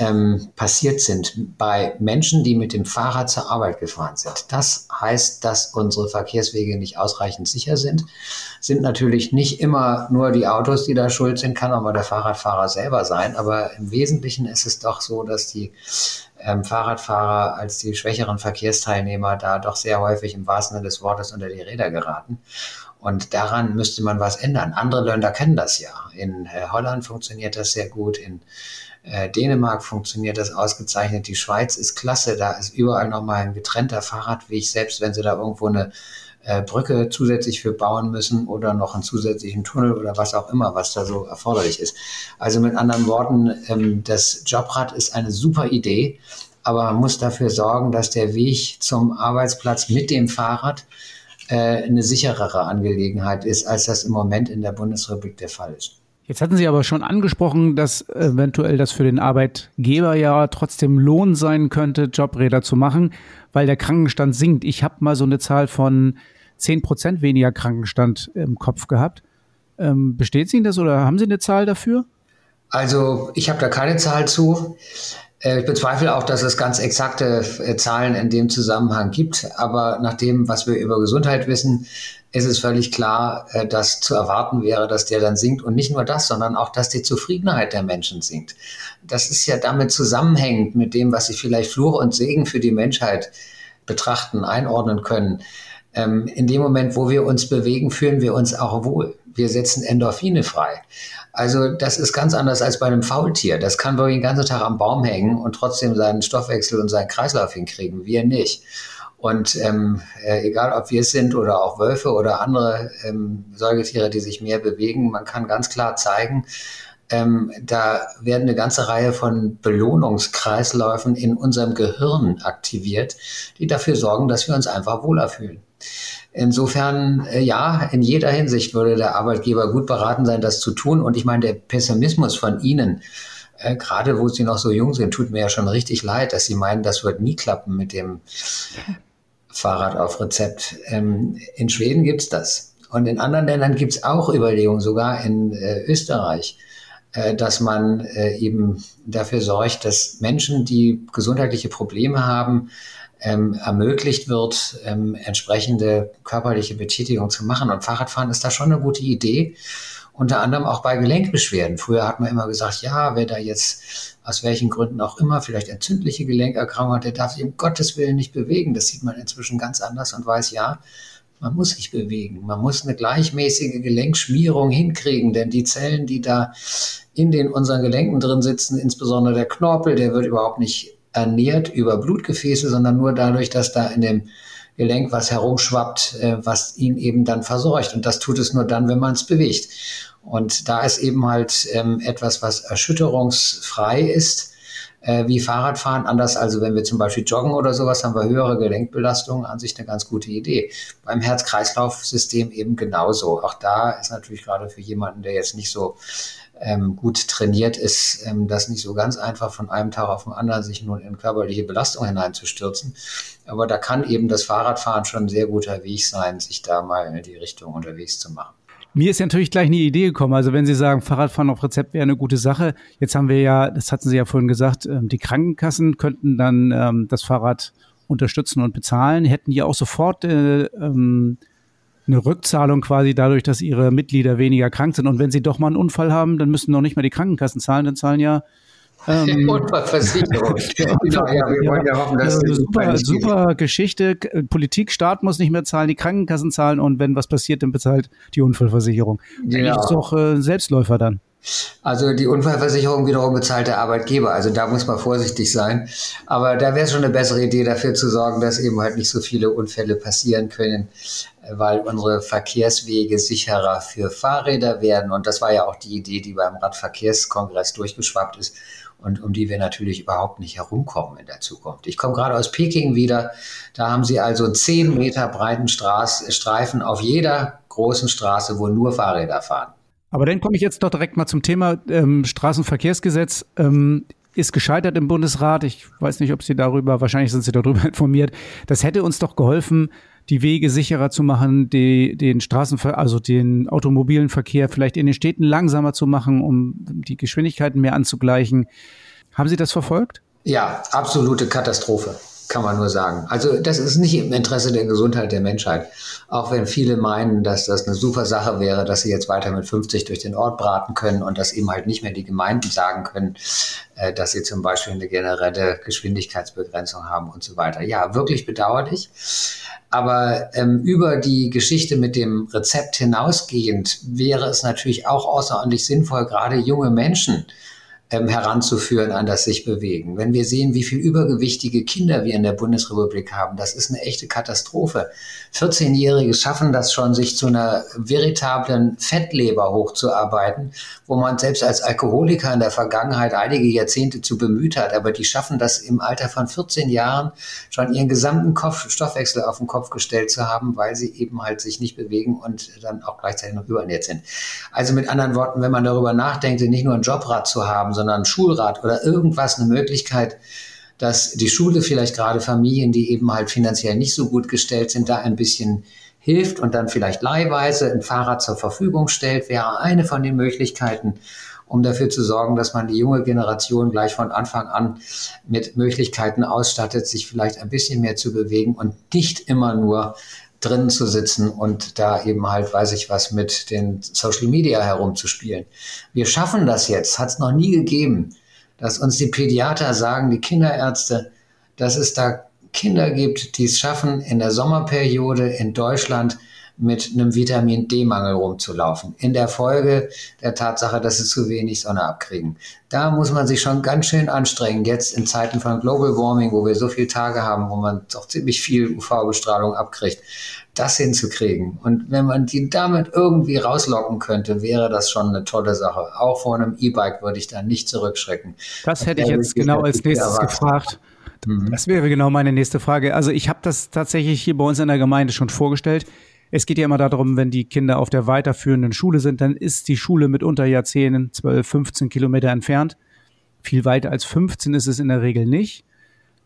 ähm, passiert sind bei Menschen, die mit dem Fahrrad zur Arbeit gefahren sind. Das heißt, dass unsere Verkehrswege nicht ausreichend sicher sind. Sind natürlich nicht immer nur die Autos, die da schuld sind, kann auch mal der Fahrradfahrer selber sein. Aber im Wesentlichen ist es doch so, dass die ähm, Fahrradfahrer als die schwächeren Verkehrsteilnehmer da doch sehr häufig im wahrsten Sinne des Wortes unter die Räder geraten. Und daran müsste man was ändern. Andere Länder kennen das ja. In äh, Holland funktioniert das sehr gut. In äh, Dänemark funktioniert das ausgezeichnet. Die Schweiz ist klasse. Da ist überall nochmal ein getrennter Fahrradweg, selbst wenn sie da irgendwo eine äh, Brücke zusätzlich für bauen müssen oder noch einen zusätzlichen Tunnel oder was auch immer, was da so erforderlich ist. Also mit anderen Worten, ähm, das Jobrad ist eine super Idee, aber man muss dafür sorgen, dass der Weg zum Arbeitsplatz mit dem Fahrrad äh, eine sicherere Angelegenheit ist, als das im Moment in der Bundesrepublik der Fall ist. Jetzt hatten Sie aber schon angesprochen, dass eventuell das für den Arbeitgeber ja trotzdem Lohn sein könnte, Jobräder zu machen, weil der Krankenstand sinkt. Ich habe mal so eine Zahl von 10 Prozent weniger Krankenstand im Kopf gehabt. Ähm, bestätigen das oder haben Sie eine Zahl dafür? Also ich habe da keine Zahl zu. Äh, ich bezweifle auch, dass es ganz exakte äh, Zahlen in dem Zusammenhang gibt. Aber nach dem, was wir über Gesundheit wissen, ist es völlig klar, äh, dass zu erwarten wäre, dass der dann sinkt. Und nicht nur das, sondern auch, dass die Zufriedenheit der Menschen sinkt. Das ist ja damit zusammenhängend mit dem, was sie vielleicht Fluch und Segen für die Menschheit betrachten, einordnen können. Ähm, in dem Moment, wo wir uns bewegen, fühlen wir uns auch wohl. Wir setzen Endorphine frei. Also das ist ganz anders als bei einem Faultier. Das kann wirklich den ganzen Tag am Baum hängen und trotzdem seinen Stoffwechsel und seinen Kreislauf hinkriegen. Wir nicht. Und ähm, äh, egal, ob wir es sind oder auch Wölfe oder andere ähm, Säugetiere, die sich mehr bewegen, man kann ganz klar zeigen, ähm, da werden eine ganze Reihe von Belohnungskreisläufen in unserem Gehirn aktiviert, die dafür sorgen, dass wir uns einfach wohler fühlen. Insofern, äh, ja, in jeder Hinsicht würde der Arbeitgeber gut beraten sein, das zu tun. Und ich meine, der Pessimismus von Ihnen, äh, gerade wo Sie noch so jung sind, tut mir ja schon richtig leid, dass Sie meinen, das wird nie klappen mit dem Fahrrad auf Rezept. Ähm, in Schweden gibt's das. Und in anderen Ländern gibt's auch Überlegungen, sogar in äh, Österreich, dass man äh, eben dafür sorgt, dass Menschen, die gesundheitliche Probleme haben, ähm, ermöglicht wird, ähm, entsprechende körperliche Betätigung zu machen. Und Fahrradfahren ist da schon eine gute Idee. Unter anderem auch bei Gelenkbeschwerden. Früher hat man immer gesagt, ja, wer da jetzt aus welchen Gründen auch immer vielleicht entzündliche Gelenkerkrankung hat, der darf sich um Gottes Willen nicht bewegen. Das sieht man inzwischen ganz anders und weiß, ja, man muss sich bewegen. Man muss eine gleichmäßige Gelenkschmierung hinkriegen, denn die Zellen, die da in den unseren Gelenken drin sitzen, insbesondere der Knorpel, der wird überhaupt nicht ernährt über Blutgefäße, sondern nur dadurch, dass da in dem Gelenk was herumschwappt, äh, was ihn eben dann versorgt. Und das tut es nur dann, wenn man es bewegt. Und da ist eben halt ähm, etwas, was erschütterungsfrei ist, äh, wie Fahrradfahren. Anders also, wenn wir zum Beispiel joggen oder sowas, haben wir höhere Gelenkbelastungen, an sich eine ganz gute Idee. Beim Herz-Kreislauf-System eben genauso. Auch da ist natürlich gerade für jemanden, der jetzt nicht so ähm, gut trainiert ist, ähm, das nicht so ganz einfach von einem Tag auf den anderen sich nun in körperliche Belastung hineinzustürzen. Aber da kann eben das Fahrradfahren schon ein sehr guter Weg sein, sich da mal in die Richtung unterwegs zu machen. Mir ist natürlich gleich eine Idee gekommen. Also wenn Sie sagen, Fahrradfahren auf Rezept wäre eine gute Sache. Jetzt haben wir ja, das hatten Sie ja vorhin gesagt, ähm, die Krankenkassen könnten dann ähm, das Fahrrad unterstützen und bezahlen, hätten ja auch sofort äh, ähm, eine Rückzahlung quasi dadurch, dass ihre Mitglieder weniger krank sind. Und wenn sie doch mal einen Unfall haben, dann müssen noch nicht mehr die Krankenkassen zahlen, dann zahlen ja ähm, Unfallversicherung. genau, ja, wir wollen ja hoffen, dass super, super Geschichte. Politik, Staat muss nicht mehr zahlen, die Krankenkassen zahlen und wenn was passiert, dann bezahlt die Unfallversicherung. Ja. Das ist doch äh, Selbstläufer dann. Also die Unfallversicherung wiederum bezahlt der Arbeitgeber. Also da muss man vorsichtig sein. Aber da wäre es schon eine bessere Idee, dafür zu sorgen, dass eben halt nicht so viele Unfälle passieren können, weil unsere Verkehrswege sicherer für Fahrräder werden. Und das war ja auch die Idee, die beim Radverkehrskongress durchgeschwappt ist und um die wir natürlich überhaupt nicht herumkommen in der Zukunft. Ich komme gerade aus Peking wieder. Da haben sie also zehn Meter breiten Straß, Streifen auf jeder großen Straße, wo nur Fahrräder fahren. Aber dann komme ich jetzt doch direkt mal zum Thema ähm, Straßenverkehrsgesetz. Ähm, ist gescheitert im Bundesrat. Ich weiß nicht, ob Sie darüber, wahrscheinlich sind Sie darüber informiert. Das hätte uns doch geholfen, die Wege sicherer zu machen, die, den Straßenver also den automobilen Verkehr vielleicht in den Städten langsamer zu machen, um die Geschwindigkeiten mehr anzugleichen. Haben Sie das verfolgt? Ja, absolute Katastrophe kann man nur sagen. Also das ist nicht im Interesse der Gesundheit der Menschheit. Auch wenn viele meinen, dass das eine super Sache wäre, dass sie jetzt weiter mit 50 durch den Ort braten können und dass eben halt nicht mehr die Gemeinden sagen können, äh, dass sie zum Beispiel eine generelle Geschwindigkeitsbegrenzung haben und so weiter. Ja, wirklich bedauerlich. Aber ähm, über die Geschichte mit dem Rezept hinausgehend wäre es natürlich auch außerordentlich sinnvoll, gerade junge Menschen ähm, heranzuführen an das sich bewegen. Wenn wir sehen, wie viel übergewichtige Kinder wir in der Bundesrepublik haben, das ist eine echte Katastrophe. 14-Jährige schaffen das schon, sich zu einer veritablen Fettleber hochzuarbeiten, wo man selbst als Alkoholiker in der Vergangenheit einige Jahrzehnte zu bemüht hat, aber die schaffen das im Alter von 14 Jahren schon ihren gesamten Kopf, Stoffwechsel auf den Kopf gestellt zu haben, weil sie eben halt sich nicht bewegen und dann auch gleichzeitig noch übernährt sind. Also mit anderen Worten, wenn man darüber nachdenkt, nicht nur ein Jobrad zu haben, sondern ein Schulrad oder irgendwas, eine Möglichkeit, dass die Schule vielleicht gerade Familien, die eben halt finanziell nicht so gut gestellt sind, da ein bisschen hilft und dann vielleicht leihweise ein Fahrrad zur Verfügung stellt, wäre eine von den Möglichkeiten, um dafür zu sorgen, dass man die junge Generation gleich von Anfang an mit Möglichkeiten ausstattet, sich vielleicht ein bisschen mehr zu bewegen und nicht immer nur drin zu sitzen und da eben halt, weiß ich was, mit den Social Media herumzuspielen. Wir schaffen das jetzt, hat es noch nie gegeben dass uns die Pädiater sagen, die Kinderärzte, dass es da Kinder gibt, die es schaffen, in der Sommerperiode in Deutschland mit einem Vitamin D-Mangel rumzulaufen. In der Folge der Tatsache, dass sie zu wenig Sonne abkriegen. Da muss man sich schon ganz schön anstrengen, jetzt in Zeiten von Global Warming, wo wir so viele Tage haben, wo man doch ziemlich viel UV-Bestrahlung abkriegt, das hinzukriegen. Und wenn man die damit irgendwie rauslocken könnte, wäre das schon eine tolle Sache. Auch vor einem E-Bike würde ich da nicht zurückschrecken. Das hätte ich jetzt genau als nächstes gefragt. Mhm. Das wäre genau meine nächste Frage. Also ich habe das tatsächlich hier bei uns in der Gemeinde schon vorgestellt. Es geht ja immer darum, wenn die Kinder auf der weiterführenden Schule sind, dann ist die Schule mitunter Jahrzehnten 12, 15 Kilometer entfernt. Viel weiter als 15 ist es in der Regel nicht.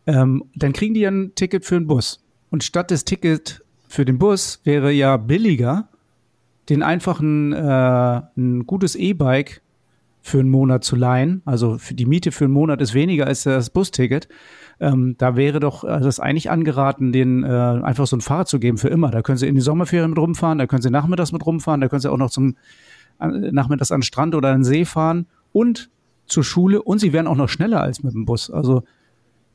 Ähm, dann kriegen die ein Ticket für einen Bus. Und statt des Ticket für den Bus wäre ja billiger, den einfachen äh, ein gutes E-Bike für einen Monat zu leihen. Also die Miete für einen Monat ist weniger als das Busticket. Ähm, da wäre doch äh, das eigentlich angeraten, denen äh, einfach so ein Fahrrad zu geben für immer. Da können sie in die Sommerferien mit rumfahren, da können sie nachmittags mit rumfahren, da können sie auch noch zum äh, nachmittags an den Strand oder an den See fahren und zur Schule und sie wären auch noch schneller als mit dem Bus. Also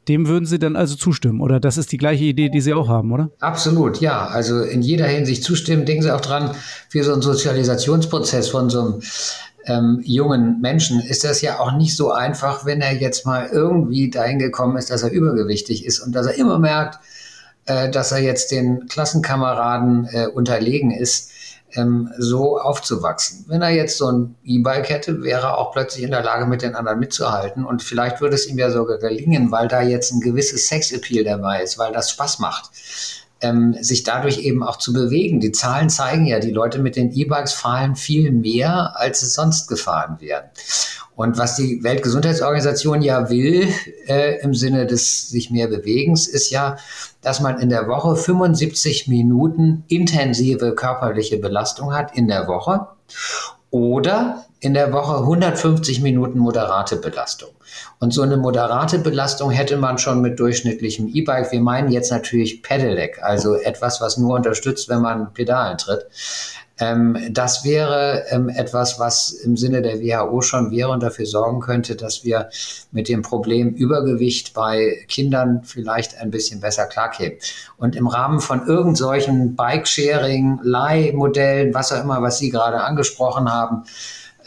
dem würden Sie dann also zustimmen, oder? Das ist die gleiche Idee, die Sie auch haben, oder? Absolut, ja. Also in jeder Hinsicht zustimmen. Denken Sie auch dran, für so einen Sozialisationsprozess von so einem ähm, jungen Menschen ist das ja auch nicht so einfach, wenn er jetzt mal irgendwie dahin gekommen ist, dass er übergewichtig ist und dass er immer merkt, äh, dass er jetzt den Klassenkameraden äh, unterlegen ist ähm, so aufzuwachsen. Wenn er jetzt so ein E-Bike hätte, wäre er auch plötzlich in der Lage, mit den anderen mitzuhalten. Und vielleicht würde es ihm ja sogar gelingen, weil da jetzt ein gewisses Sexappeal dabei ist, weil das Spaß macht. Ähm, sich dadurch eben auch zu bewegen. Die Zahlen zeigen ja, die Leute mit den E-Bikes fahren viel mehr, als es sonst gefahren werden. Und was die Weltgesundheitsorganisation ja will, äh, im Sinne des sich mehr Bewegens, ist ja, dass man in der Woche 75 Minuten intensive körperliche Belastung hat in der Woche oder in der Woche 150 Minuten moderate Belastung. Und so eine moderate Belastung hätte man schon mit durchschnittlichem E-Bike. Wir meinen jetzt natürlich Pedelec, also etwas, was nur unterstützt, wenn man Pedalen tritt. Ähm, das wäre ähm, etwas, was im Sinne der WHO schon wäre und dafür sorgen könnte, dass wir mit dem Problem Übergewicht bei Kindern vielleicht ein bisschen besser klarkämen. Und im Rahmen von irgend solchen Bike-Sharing, Leihmodellen, was auch immer, was Sie gerade angesprochen haben,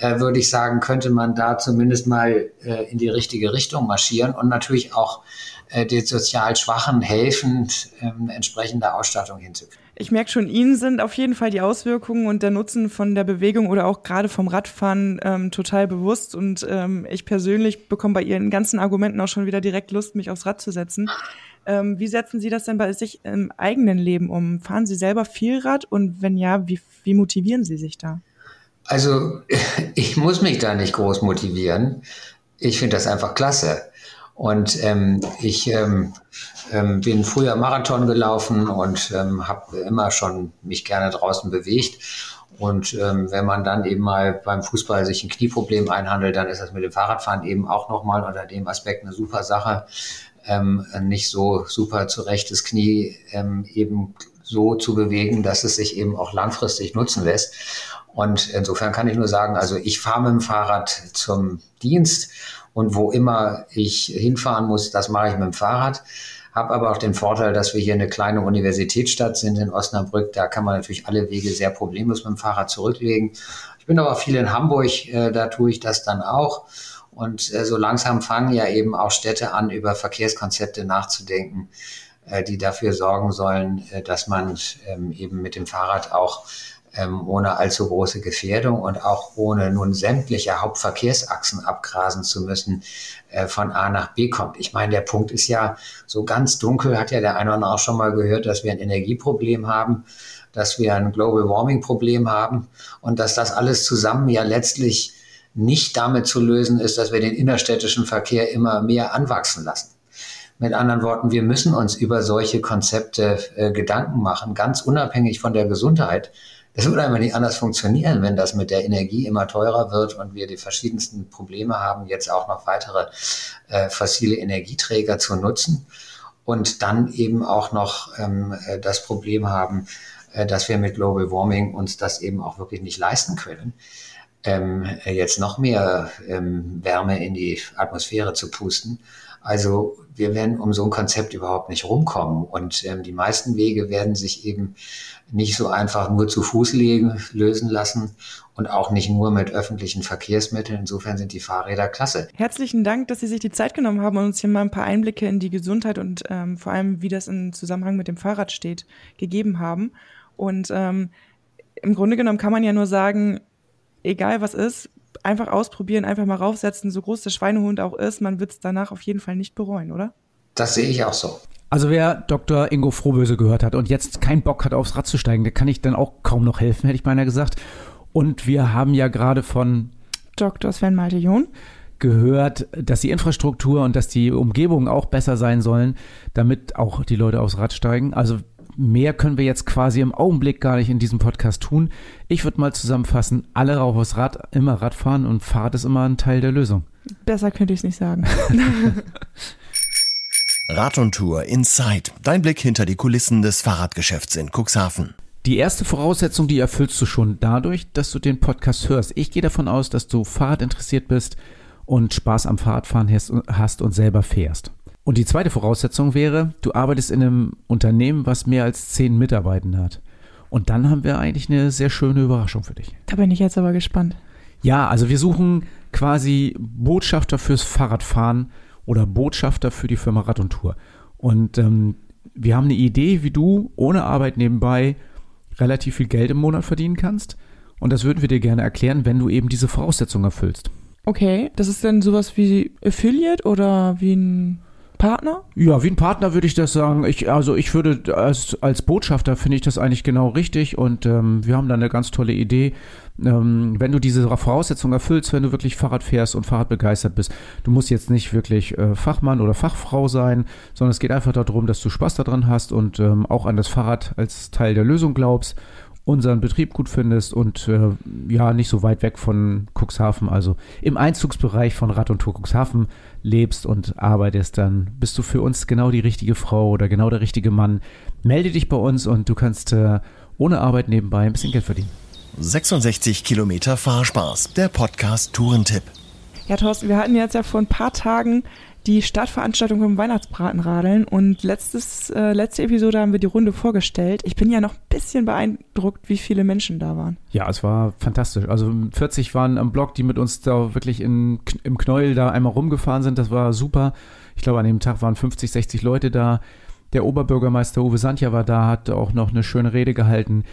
äh, würde ich sagen, könnte man da zumindest mal äh, in die richtige Richtung marschieren und natürlich auch äh, den sozial Schwachen helfen, ähm, entsprechende Ausstattung hinzukriegen. Ich merke schon, Ihnen sind auf jeden Fall die Auswirkungen und der Nutzen von der Bewegung oder auch gerade vom Radfahren ähm, total bewusst. Und ähm, ich persönlich bekomme bei Ihren ganzen Argumenten auch schon wieder direkt Lust, mich aufs Rad zu setzen. Ähm, wie setzen Sie das denn bei sich im eigenen Leben um? Fahren Sie selber viel Rad und wenn ja, wie, wie motivieren Sie sich da? Also ich muss mich da nicht groß motivieren. Ich finde das einfach klasse. Und ähm, ich ähm, ähm, bin früher Marathon gelaufen und ähm, habe immer schon mich gerne draußen bewegt. Und ähm, wenn man dann eben mal beim Fußball sich ein Knieproblem einhandelt, dann ist das mit dem Fahrradfahren eben auch nochmal unter dem Aspekt eine super Sache. Ähm, nicht so super zurechtes Knie ähm, eben so zu bewegen, dass es sich eben auch langfristig nutzen lässt. Und insofern kann ich nur sagen, also ich fahre mit dem Fahrrad zum Dienst und wo immer ich hinfahren muss, das mache ich mit dem Fahrrad. Habe aber auch den Vorteil, dass wir hier eine kleine Universitätsstadt sind in Osnabrück. Da kann man natürlich alle Wege sehr problemlos mit dem Fahrrad zurücklegen. Ich bin aber viel in Hamburg, äh, da tue ich das dann auch. Und äh, so langsam fangen ja eben auch Städte an, über Verkehrskonzepte nachzudenken, äh, die dafür sorgen sollen, äh, dass man ähm, eben mit dem Fahrrad auch ähm, ohne allzu große Gefährdung und auch ohne nun sämtliche Hauptverkehrsachsen abgrasen zu müssen, äh, von A nach B kommt. Ich meine, der Punkt ist ja so ganz dunkel, hat ja der eine oder andere auch schon mal gehört, dass wir ein Energieproblem haben, dass wir ein Global Warming Problem haben und dass das alles zusammen ja letztlich nicht damit zu lösen ist, dass wir den innerstädtischen Verkehr immer mehr anwachsen lassen. Mit anderen Worten, wir müssen uns über solche Konzepte äh, Gedanken machen, ganz unabhängig von der Gesundheit. Das würde einfach nicht anders funktionieren, wenn das mit der Energie immer teurer wird und wir die verschiedensten Probleme haben, jetzt auch noch weitere äh, fossile Energieträger zu nutzen und dann eben auch noch ähm, äh, das Problem haben, äh, dass wir mit Global Warming uns das eben auch wirklich nicht leisten können. Ähm, jetzt noch mehr ähm, Wärme in die Atmosphäre zu pusten. Also wir werden um so ein Konzept überhaupt nicht rumkommen. Und ähm, die meisten Wege werden sich eben nicht so einfach nur zu Fuß legen, lösen lassen und auch nicht nur mit öffentlichen Verkehrsmitteln. Insofern sind die Fahrräder klasse. Herzlichen Dank, dass Sie sich die Zeit genommen haben und uns hier mal ein paar Einblicke in die Gesundheit und ähm, vor allem, wie das im Zusammenhang mit dem Fahrrad steht, gegeben haben. Und ähm, im Grunde genommen kann man ja nur sagen, egal was ist, einfach ausprobieren, einfach mal raufsetzen, so groß der Schweinehund auch ist, man wird es danach auf jeden Fall nicht bereuen, oder? Das sehe ich auch so. Also wer Dr. Ingo Frohböse gehört hat und jetzt keinen Bock hat, aufs Rad zu steigen, der kann ich dann auch kaum noch helfen, hätte ich beinahe gesagt. Und wir haben ja gerade von Dr. Sven Malte John gehört, dass die Infrastruktur und dass die Umgebungen auch besser sein sollen, damit auch die Leute aufs Rad steigen. Also mehr können wir jetzt quasi im Augenblick gar nicht in diesem Podcast tun. Ich würde mal zusammenfassen, alle rauf aufs Rad, immer Radfahren und Fahrrad ist immer ein Teil der Lösung. Besser könnte ich es nicht sagen. Rad und Tour Inside. Dein Blick hinter die Kulissen des Fahrradgeschäfts in Cuxhaven. Die erste Voraussetzung, die erfüllst du schon dadurch, dass du den Podcast hörst. Ich gehe davon aus, dass du Fahrrad interessiert bist und Spaß am Fahrradfahren hast und selber fährst. Und die zweite Voraussetzung wäre, du arbeitest in einem Unternehmen, was mehr als zehn Mitarbeitende hat. Und dann haben wir eigentlich eine sehr schöne Überraschung für dich. Da bin ich jetzt aber gespannt. Ja, also wir suchen quasi Botschafter fürs Fahrradfahren oder Botschafter für die Firma Rad und Tour. Und ähm, wir haben eine Idee, wie du ohne Arbeit nebenbei relativ viel Geld im Monat verdienen kannst. Und das würden wir dir gerne erklären, wenn du eben diese Voraussetzungen erfüllst. Okay, das ist dann sowas wie Affiliate oder wie ein Partner? Ja, wie ein Partner würde ich das sagen. Ich, also ich würde als, als Botschafter finde ich das eigentlich genau richtig und ähm, wir haben da eine ganz tolle Idee. Ähm, wenn du diese Voraussetzungen erfüllst, wenn du wirklich Fahrrad fährst und Fahrrad begeistert bist, du musst jetzt nicht wirklich äh, Fachmann oder Fachfrau sein, sondern es geht einfach darum, dass du Spaß daran hast und ähm, auch an das Fahrrad als Teil der Lösung glaubst unseren Betrieb gut findest und äh, ja, nicht so weit weg von Cuxhaven, also im Einzugsbereich von Rad und Tour Cuxhaven lebst und arbeitest, dann bist du für uns genau die richtige Frau oder genau der richtige Mann. Melde dich bei uns und du kannst äh, ohne Arbeit nebenbei ein bisschen Geld verdienen. 66 Kilometer Fahrspaß, der Podcast Tourentipp. Ja, Thorsten, wir hatten jetzt ja vor ein paar Tagen die Startveranstaltung vom Weihnachtsbratenradeln und letztes, äh, letzte Episode haben wir die Runde vorgestellt. Ich bin ja noch ein bisschen beeindruckt, wie viele Menschen da waren. Ja, es war fantastisch. Also 40 waren am Block, die mit uns da wirklich in, im Knäuel da einmal rumgefahren sind. Das war super. Ich glaube, an dem Tag waren 50, 60 Leute da. Der Oberbürgermeister Uwe Santja war da, hat auch noch eine schöne Rede gehalten.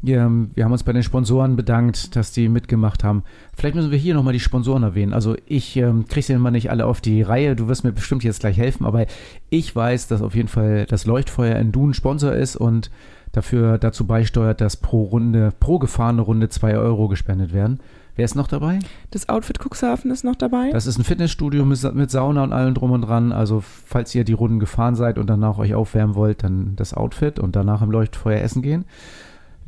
Wir haben uns bei den Sponsoren bedankt, dass die mitgemacht haben. Vielleicht müssen wir hier nochmal die Sponsoren erwähnen. Also ich ähm, kriege sie immer nicht alle auf die Reihe. Du wirst mir bestimmt jetzt gleich helfen, aber ich weiß, dass auf jeden Fall das Leuchtfeuer in Dun Sponsor ist und dafür dazu beisteuert, dass pro Runde, pro gefahrene Runde zwei Euro gespendet werden. Wer ist noch dabei? Das Outfit Cuxhaven ist noch dabei. Das ist ein Fitnessstudio mit, mit Sauna und allem drum und dran. Also falls ihr die Runden gefahren seid und danach euch aufwärmen wollt, dann das Outfit und danach im Leuchtfeuer essen gehen.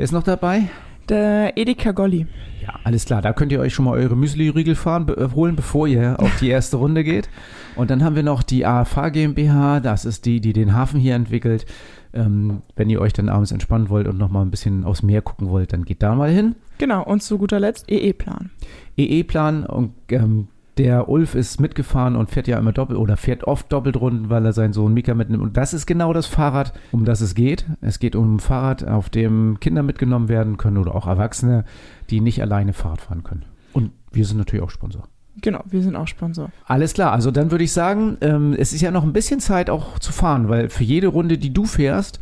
Wer ist noch dabei? Der Edeka Golli. Ja, alles klar. Da könnt ihr euch schon mal eure Müsli-Riegel fahren, be äh, holen, bevor ihr auf die erste Runde geht. Und dann haben wir noch die AFA GmbH. Das ist die, die den Hafen hier entwickelt. Ähm, wenn ihr euch dann abends entspannen wollt und noch mal ein bisschen aufs Meer gucken wollt, dann geht da mal hin. Genau. Und zu guter Letzt EE-Plan. EE-Plan und ähm, der Ulf ist mitgefahren und fährt ja immer doppelt oder fährt oft doppelt Runden, weil er seinen Sohn Mika mitnimmt. Und das ist genau das Fahrrad, um das es geht. Es geht um ein Fahrrad, auf dem Kinder mitgenommen werden können oder auch Erwachsene, die nicht alleine Fahrrad fahren können. Und wir sind natürlich auch Sponsor. Genau, wir sind auch Sponsor. Alles klar, also dann würde ich sagen, ähm, es ist ja noch ein bisschen Zeit auch zu fahren, weil für jede Runde, die du fährst,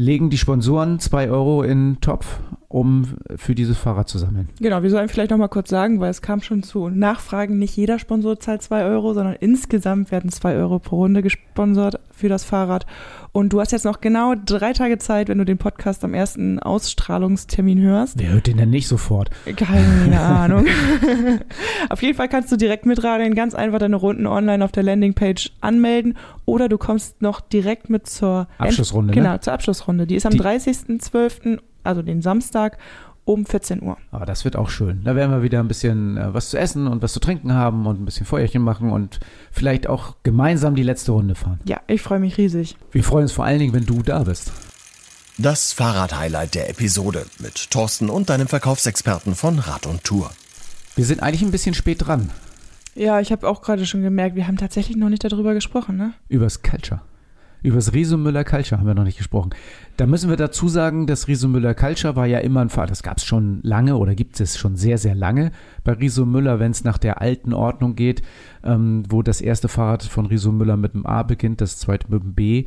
legen die Sponsoren zwei Euro in den Topf, um für dieses Fahrrad zu sammeln. Genau, wir sollen vielleicht noch mal kurz sagen, weil es kam schon zu Nachfragen, nicht jeder Sponsor zahlt zwei Euro, sondern insgesamt werden zwei Euro pro Runde gesponsert für das Fahrrad. Und du hast jetzt noch genau drei Tage Zeit, wenn du den Podcast am ersten Ausstrahlungstermin hörst. Wer hört den denn nicht sofort? Keine Ahnung. auf jeden Fall kannst du direkt mitradeln, ganz einfach deine Runden online auf der Landingpage anmelden oder du kommst noch direkt mit zur Abschlussrunde. End genau, ne? zur Abschlussrunde. Die ist am 30.12., also den Samstag um 14 Uhr. Aber das wird auch schön. Da werden wir wieder ein bisschen äh, was zu essen und was zu trinken haben und ein bisschen Feuerchen machen und vielleicht auch gemeinsam die letzte Runde fahren. Ja, ich freue mich riesig. Wir freuen uns vor allen Dingen, wenn du da bist. Das Fahrrad-Highlight der Episode mit Thorsten und deinem Verkaufsexperten von Rad und Tour. Wir sind eigentlich ein bisschen spät dran. Ja, ich habe auch gerade schon gemerkt, wir haben tatsächlich noch nicht darüber gesprochen, ne? Übers Culture. Über das Riso Müller Culture haben wir noch nicht gesprochen. Da müssen wir dazu sagen, das Riso Müller Culture war ja immer ein Fahrrad. Das gab es schon lange oder gibt es schon sehr, sehr lange bei Riso Müller, wenn es nach der alten Ordnung geht, ähm, wo das erste Fahrrad von Riso Müller mit dem A beginnt, das zweite mit dem B.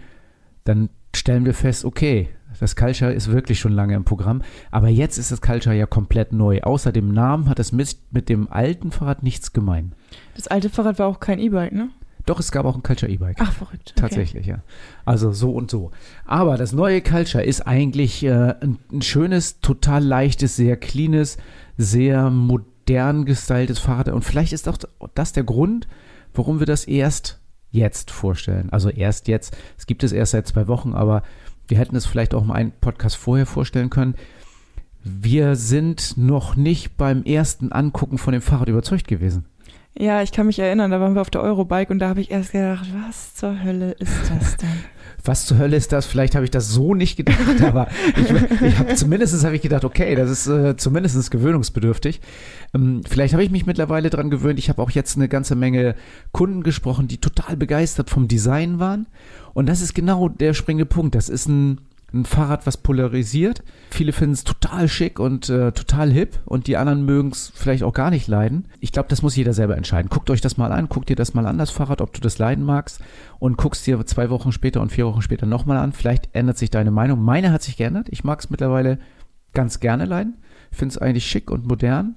Dann stellen wir fest, okay, das Culture ist wirklich schon lange im Programm. Aber jetzt ist das Culture ja komplett neu. Außer dem Namen hat es mit, mit dem alten Fahrrad nichts gemein. Das alte Fahrrad war auch kein E-Bike, ne? Doch, es gab auch ein Culture E-Bike. Ach, verrückt. Okay. Tatsächlich, ja. Also so und so. Aber das neue Culture ist eigentlich äh, ein, ein, schönes, total leichtes, sehr cleanes, sehr modern gestyltes Fahrrad. Und vielleicht ist auch das der Grund, warum wir das erst jetzt vorstellen. Also erst jetzt. Es gibt es erst seit zwei Wochen, aber wir hätten es vielleicht auch mal einen Podcast vorher vorstellen können. Wir sind noch nicht beim ersten Angucken von dem Fahrrad überzeugt gewesen. Ja, ich kann mich erinnern, da waren wir auf der Eurobike und da habe ich erst gedacht, was zur Hölle ist das denn? Was zur Hölle ist das? Vielleicht habe ich das so nicht gedacht, aber ich, ich habe zumindest habe ich gedacht, okay, das ist äh, zumindest gewöhnungsbedürftig. Ähm, vielleicht habe ich mich mittlerweile dran gewöhnt. Ich habe auch jetzt eine ganze Menge Kunden gesprochen, die total begeistert vom Design waren. Und das ist genau der springende Punkt. Das ist ein ein Fahrrad, was polarisiert. Viele finden es total schick und äh, total hip und die anderen mögen es vielleicht auch gar nicht leiden. Ich glaube, das muss jeder selber entscheiden. Guckt euch das mal an, guckt dir das mal an, das Fahrrad, ob du das leiden magst und guckst dir zwei Wochen später und vier Wochen später nochmal an. Vielleicht ändert sich deine Meinung. Meine hat sich geändert. Ich mag es mittlerweile ganz gerne leiden. Finde es eigentlich schick und modern.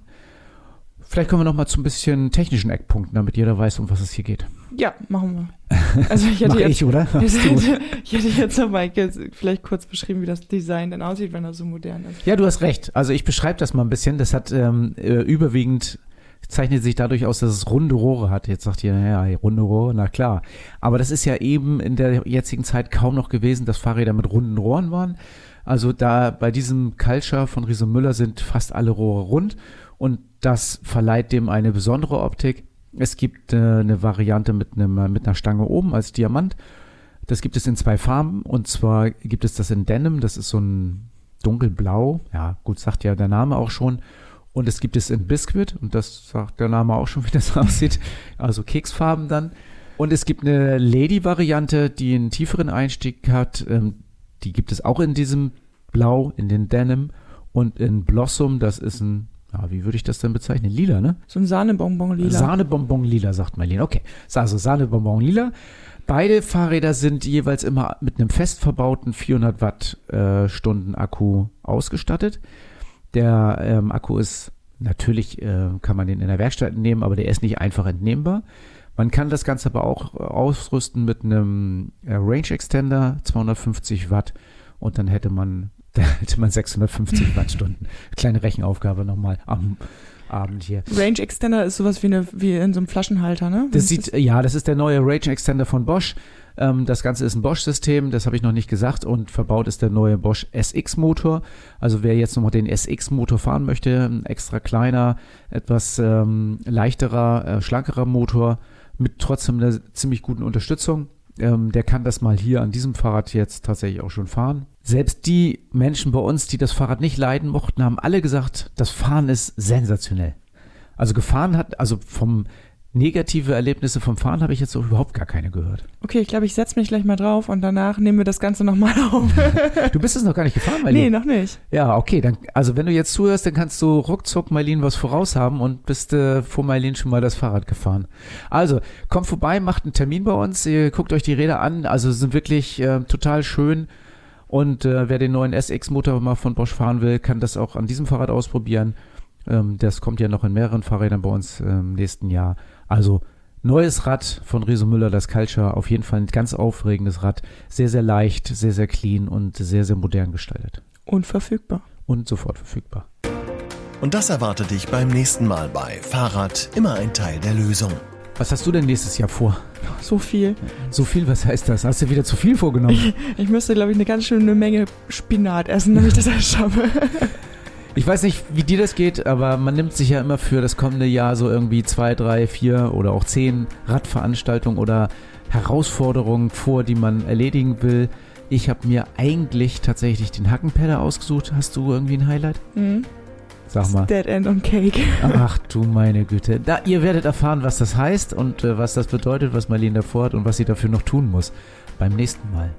Vielleicht kommen wir noch mal zu ein bisschen technischen Eckpunkten, damit jeder weiß, um was es hier geht. Ja, machen wir. Also ich hätte Mach jetzt, ich, oder? ich hätte, ich hätte jetzt noch mal vielleicht kurz beschrieben, wie das Design dann aussieht, wenn das so modern ist. Ja, du hast recht. Also ich beschreibe das mal ein bisschen. Das hat ähm, äh, überwiegend zeichnet sich dadurch aus, dass es runde Rohre hat. Jetzt sagt ihr, ja, runde Rohre, na klar. Aber das ist ja eben in der jetzigen Zeit kaum noch gewesen, dass Fahrräder mit runden Rohren waren. Also da bei diesem Culture von Riese Müller sind fast alle Rohre rund und das verleiht dem eine besondere Optik. Es gibt äh, eine Variante mit, einem, mit einer Stange oben als Diamant. Das gibt es in zwei Farben und zwar gibt es das in Denim, das ist so ein dunkelblau, ja gut, sagt ja der Name auch schon. Und es gibt es in Biscuit und das sagt der Name auch schon, wie das aussieht, also Keksfarben dann. Und es gibt eine Lady-Variante, die einen tieferen Einstieg hat. Ähm, die gibt es auch in diesem Blau, in den Denim und in Blossom, das ist ein ja, wie würde ich das denn bezeichnen? Lila, ne? So ein Sahnebonbon lila. Sahnebonbon lila, sagt Marlene. Okay, also Sahnebonbon lila. Beide Fahrräder sind jeweils immer mit einem fest verbauten 400 Wattstunden äh, Akku ausgestattet. Der ähm, Akku ist natürlich, äh, kann man den in der Werkstatt nehmen, aber der ist nicht einfach entnehmbar. Man kann das Ganze aber auch ausrüsten mit einem äh, Range Extender, 250 Watt und dann hätte man da hätte man 650 Wattstunden. Kleine Rechenaufgabe nochmal am Abend hier. Range Extender ist sowas wie, eine, wie in so einem Flaschenhalter, ne? Das sieht, ja, das ist der neue Range Extender von Bosch. Ähm, das Ganze ist ein Bosch-System, das habe ich noch nicht gesagt. Und verbaut ist der neue Bosch SX-Motor. Also wer jetzt nochmal den SX-Motor fahren möchte, ein extra kleiner, etwas ähm, leichterer, äh, schlankerer Motor mit trotzdem einer ziemlich guten Unterstützung ähm, der kann das mal hier an diesem Fahrrad jetzt tatsächlich auch schon fahren. Selbst die Menschen bei uns, die das Fahrrad nicht leiden mochten, haben alle gesagt, das Fahren ist sensationell. Also gefahren hat, also vom negative Erlebnisse vom Fahren habe ich jetzt auch überhaupt gar keine gehört. Okay, ich glaube, ich setze mich gleich mal drauf und danach nehmen wir das Ganze nochmal auf. du bist es noch gar nicht gefahren, Marlene? Nee, noch nicht. Ja, okay. Dann, also wenn du jetzt zuhörst, dann kannst du ruckzuck Marlene was voraus haben und bist äh, vor Marlene schon mal das Fahrrad gefahren. Also, kommt vorbei, macht einen Termin bei uns, ihr guckt euch die Räder an. Also sind wirklich äh, total schön. Und äh, wer den neuen SX-Motor mal von Bosch fahren will, kann das auch an diesem Fahrrad ausprobieren. Ähm, das kommt ja noch in mehreren Fahrrädern bei uns im ähm, nächsten Jahr. Also neues Rad von Reso Müller, das Culture. Auf jeden Fall ein ganz aufregendes Rad. Sehr, sehr leicht, sehr, sehr clean und sehr, sehr modern gestaltet. Und verfügbar. Und sofort verfügbar. Und das erwartet dich beim nächsten Mal bei Fahrrad immer ein Teil der Lösung. Was hast du denn nächstes Jahr vor? So viel. So viel, was heißt das? Hast du wieder zu viel vorgenommen? Ich, ich müsste, glaube ich, eine ganz schöne Menge Spinat essen, damit ich das alles schaffe. Ich weiß nicht, wie dir das geht, aber man nimmt sich ja immer für das kommende Jahr so irgendwie zwei, drei, vier oder auch zehn Radveranstaltungen oder Herausforderungen vor, die man erledigen will. Ich habe mir eigentlich tatsächlich den Hackenpedder ausgesucht. Hast du irgendwie ein Highlight? Mhm. Sag mal. Dead End on Cake. Ach du meine Güte. Da, ihr werdet erfahren, was das heißt und äh, was das bedeutet, was Marlene davor hat und was sie dafür noch tun muss. Beim nächsten Mal.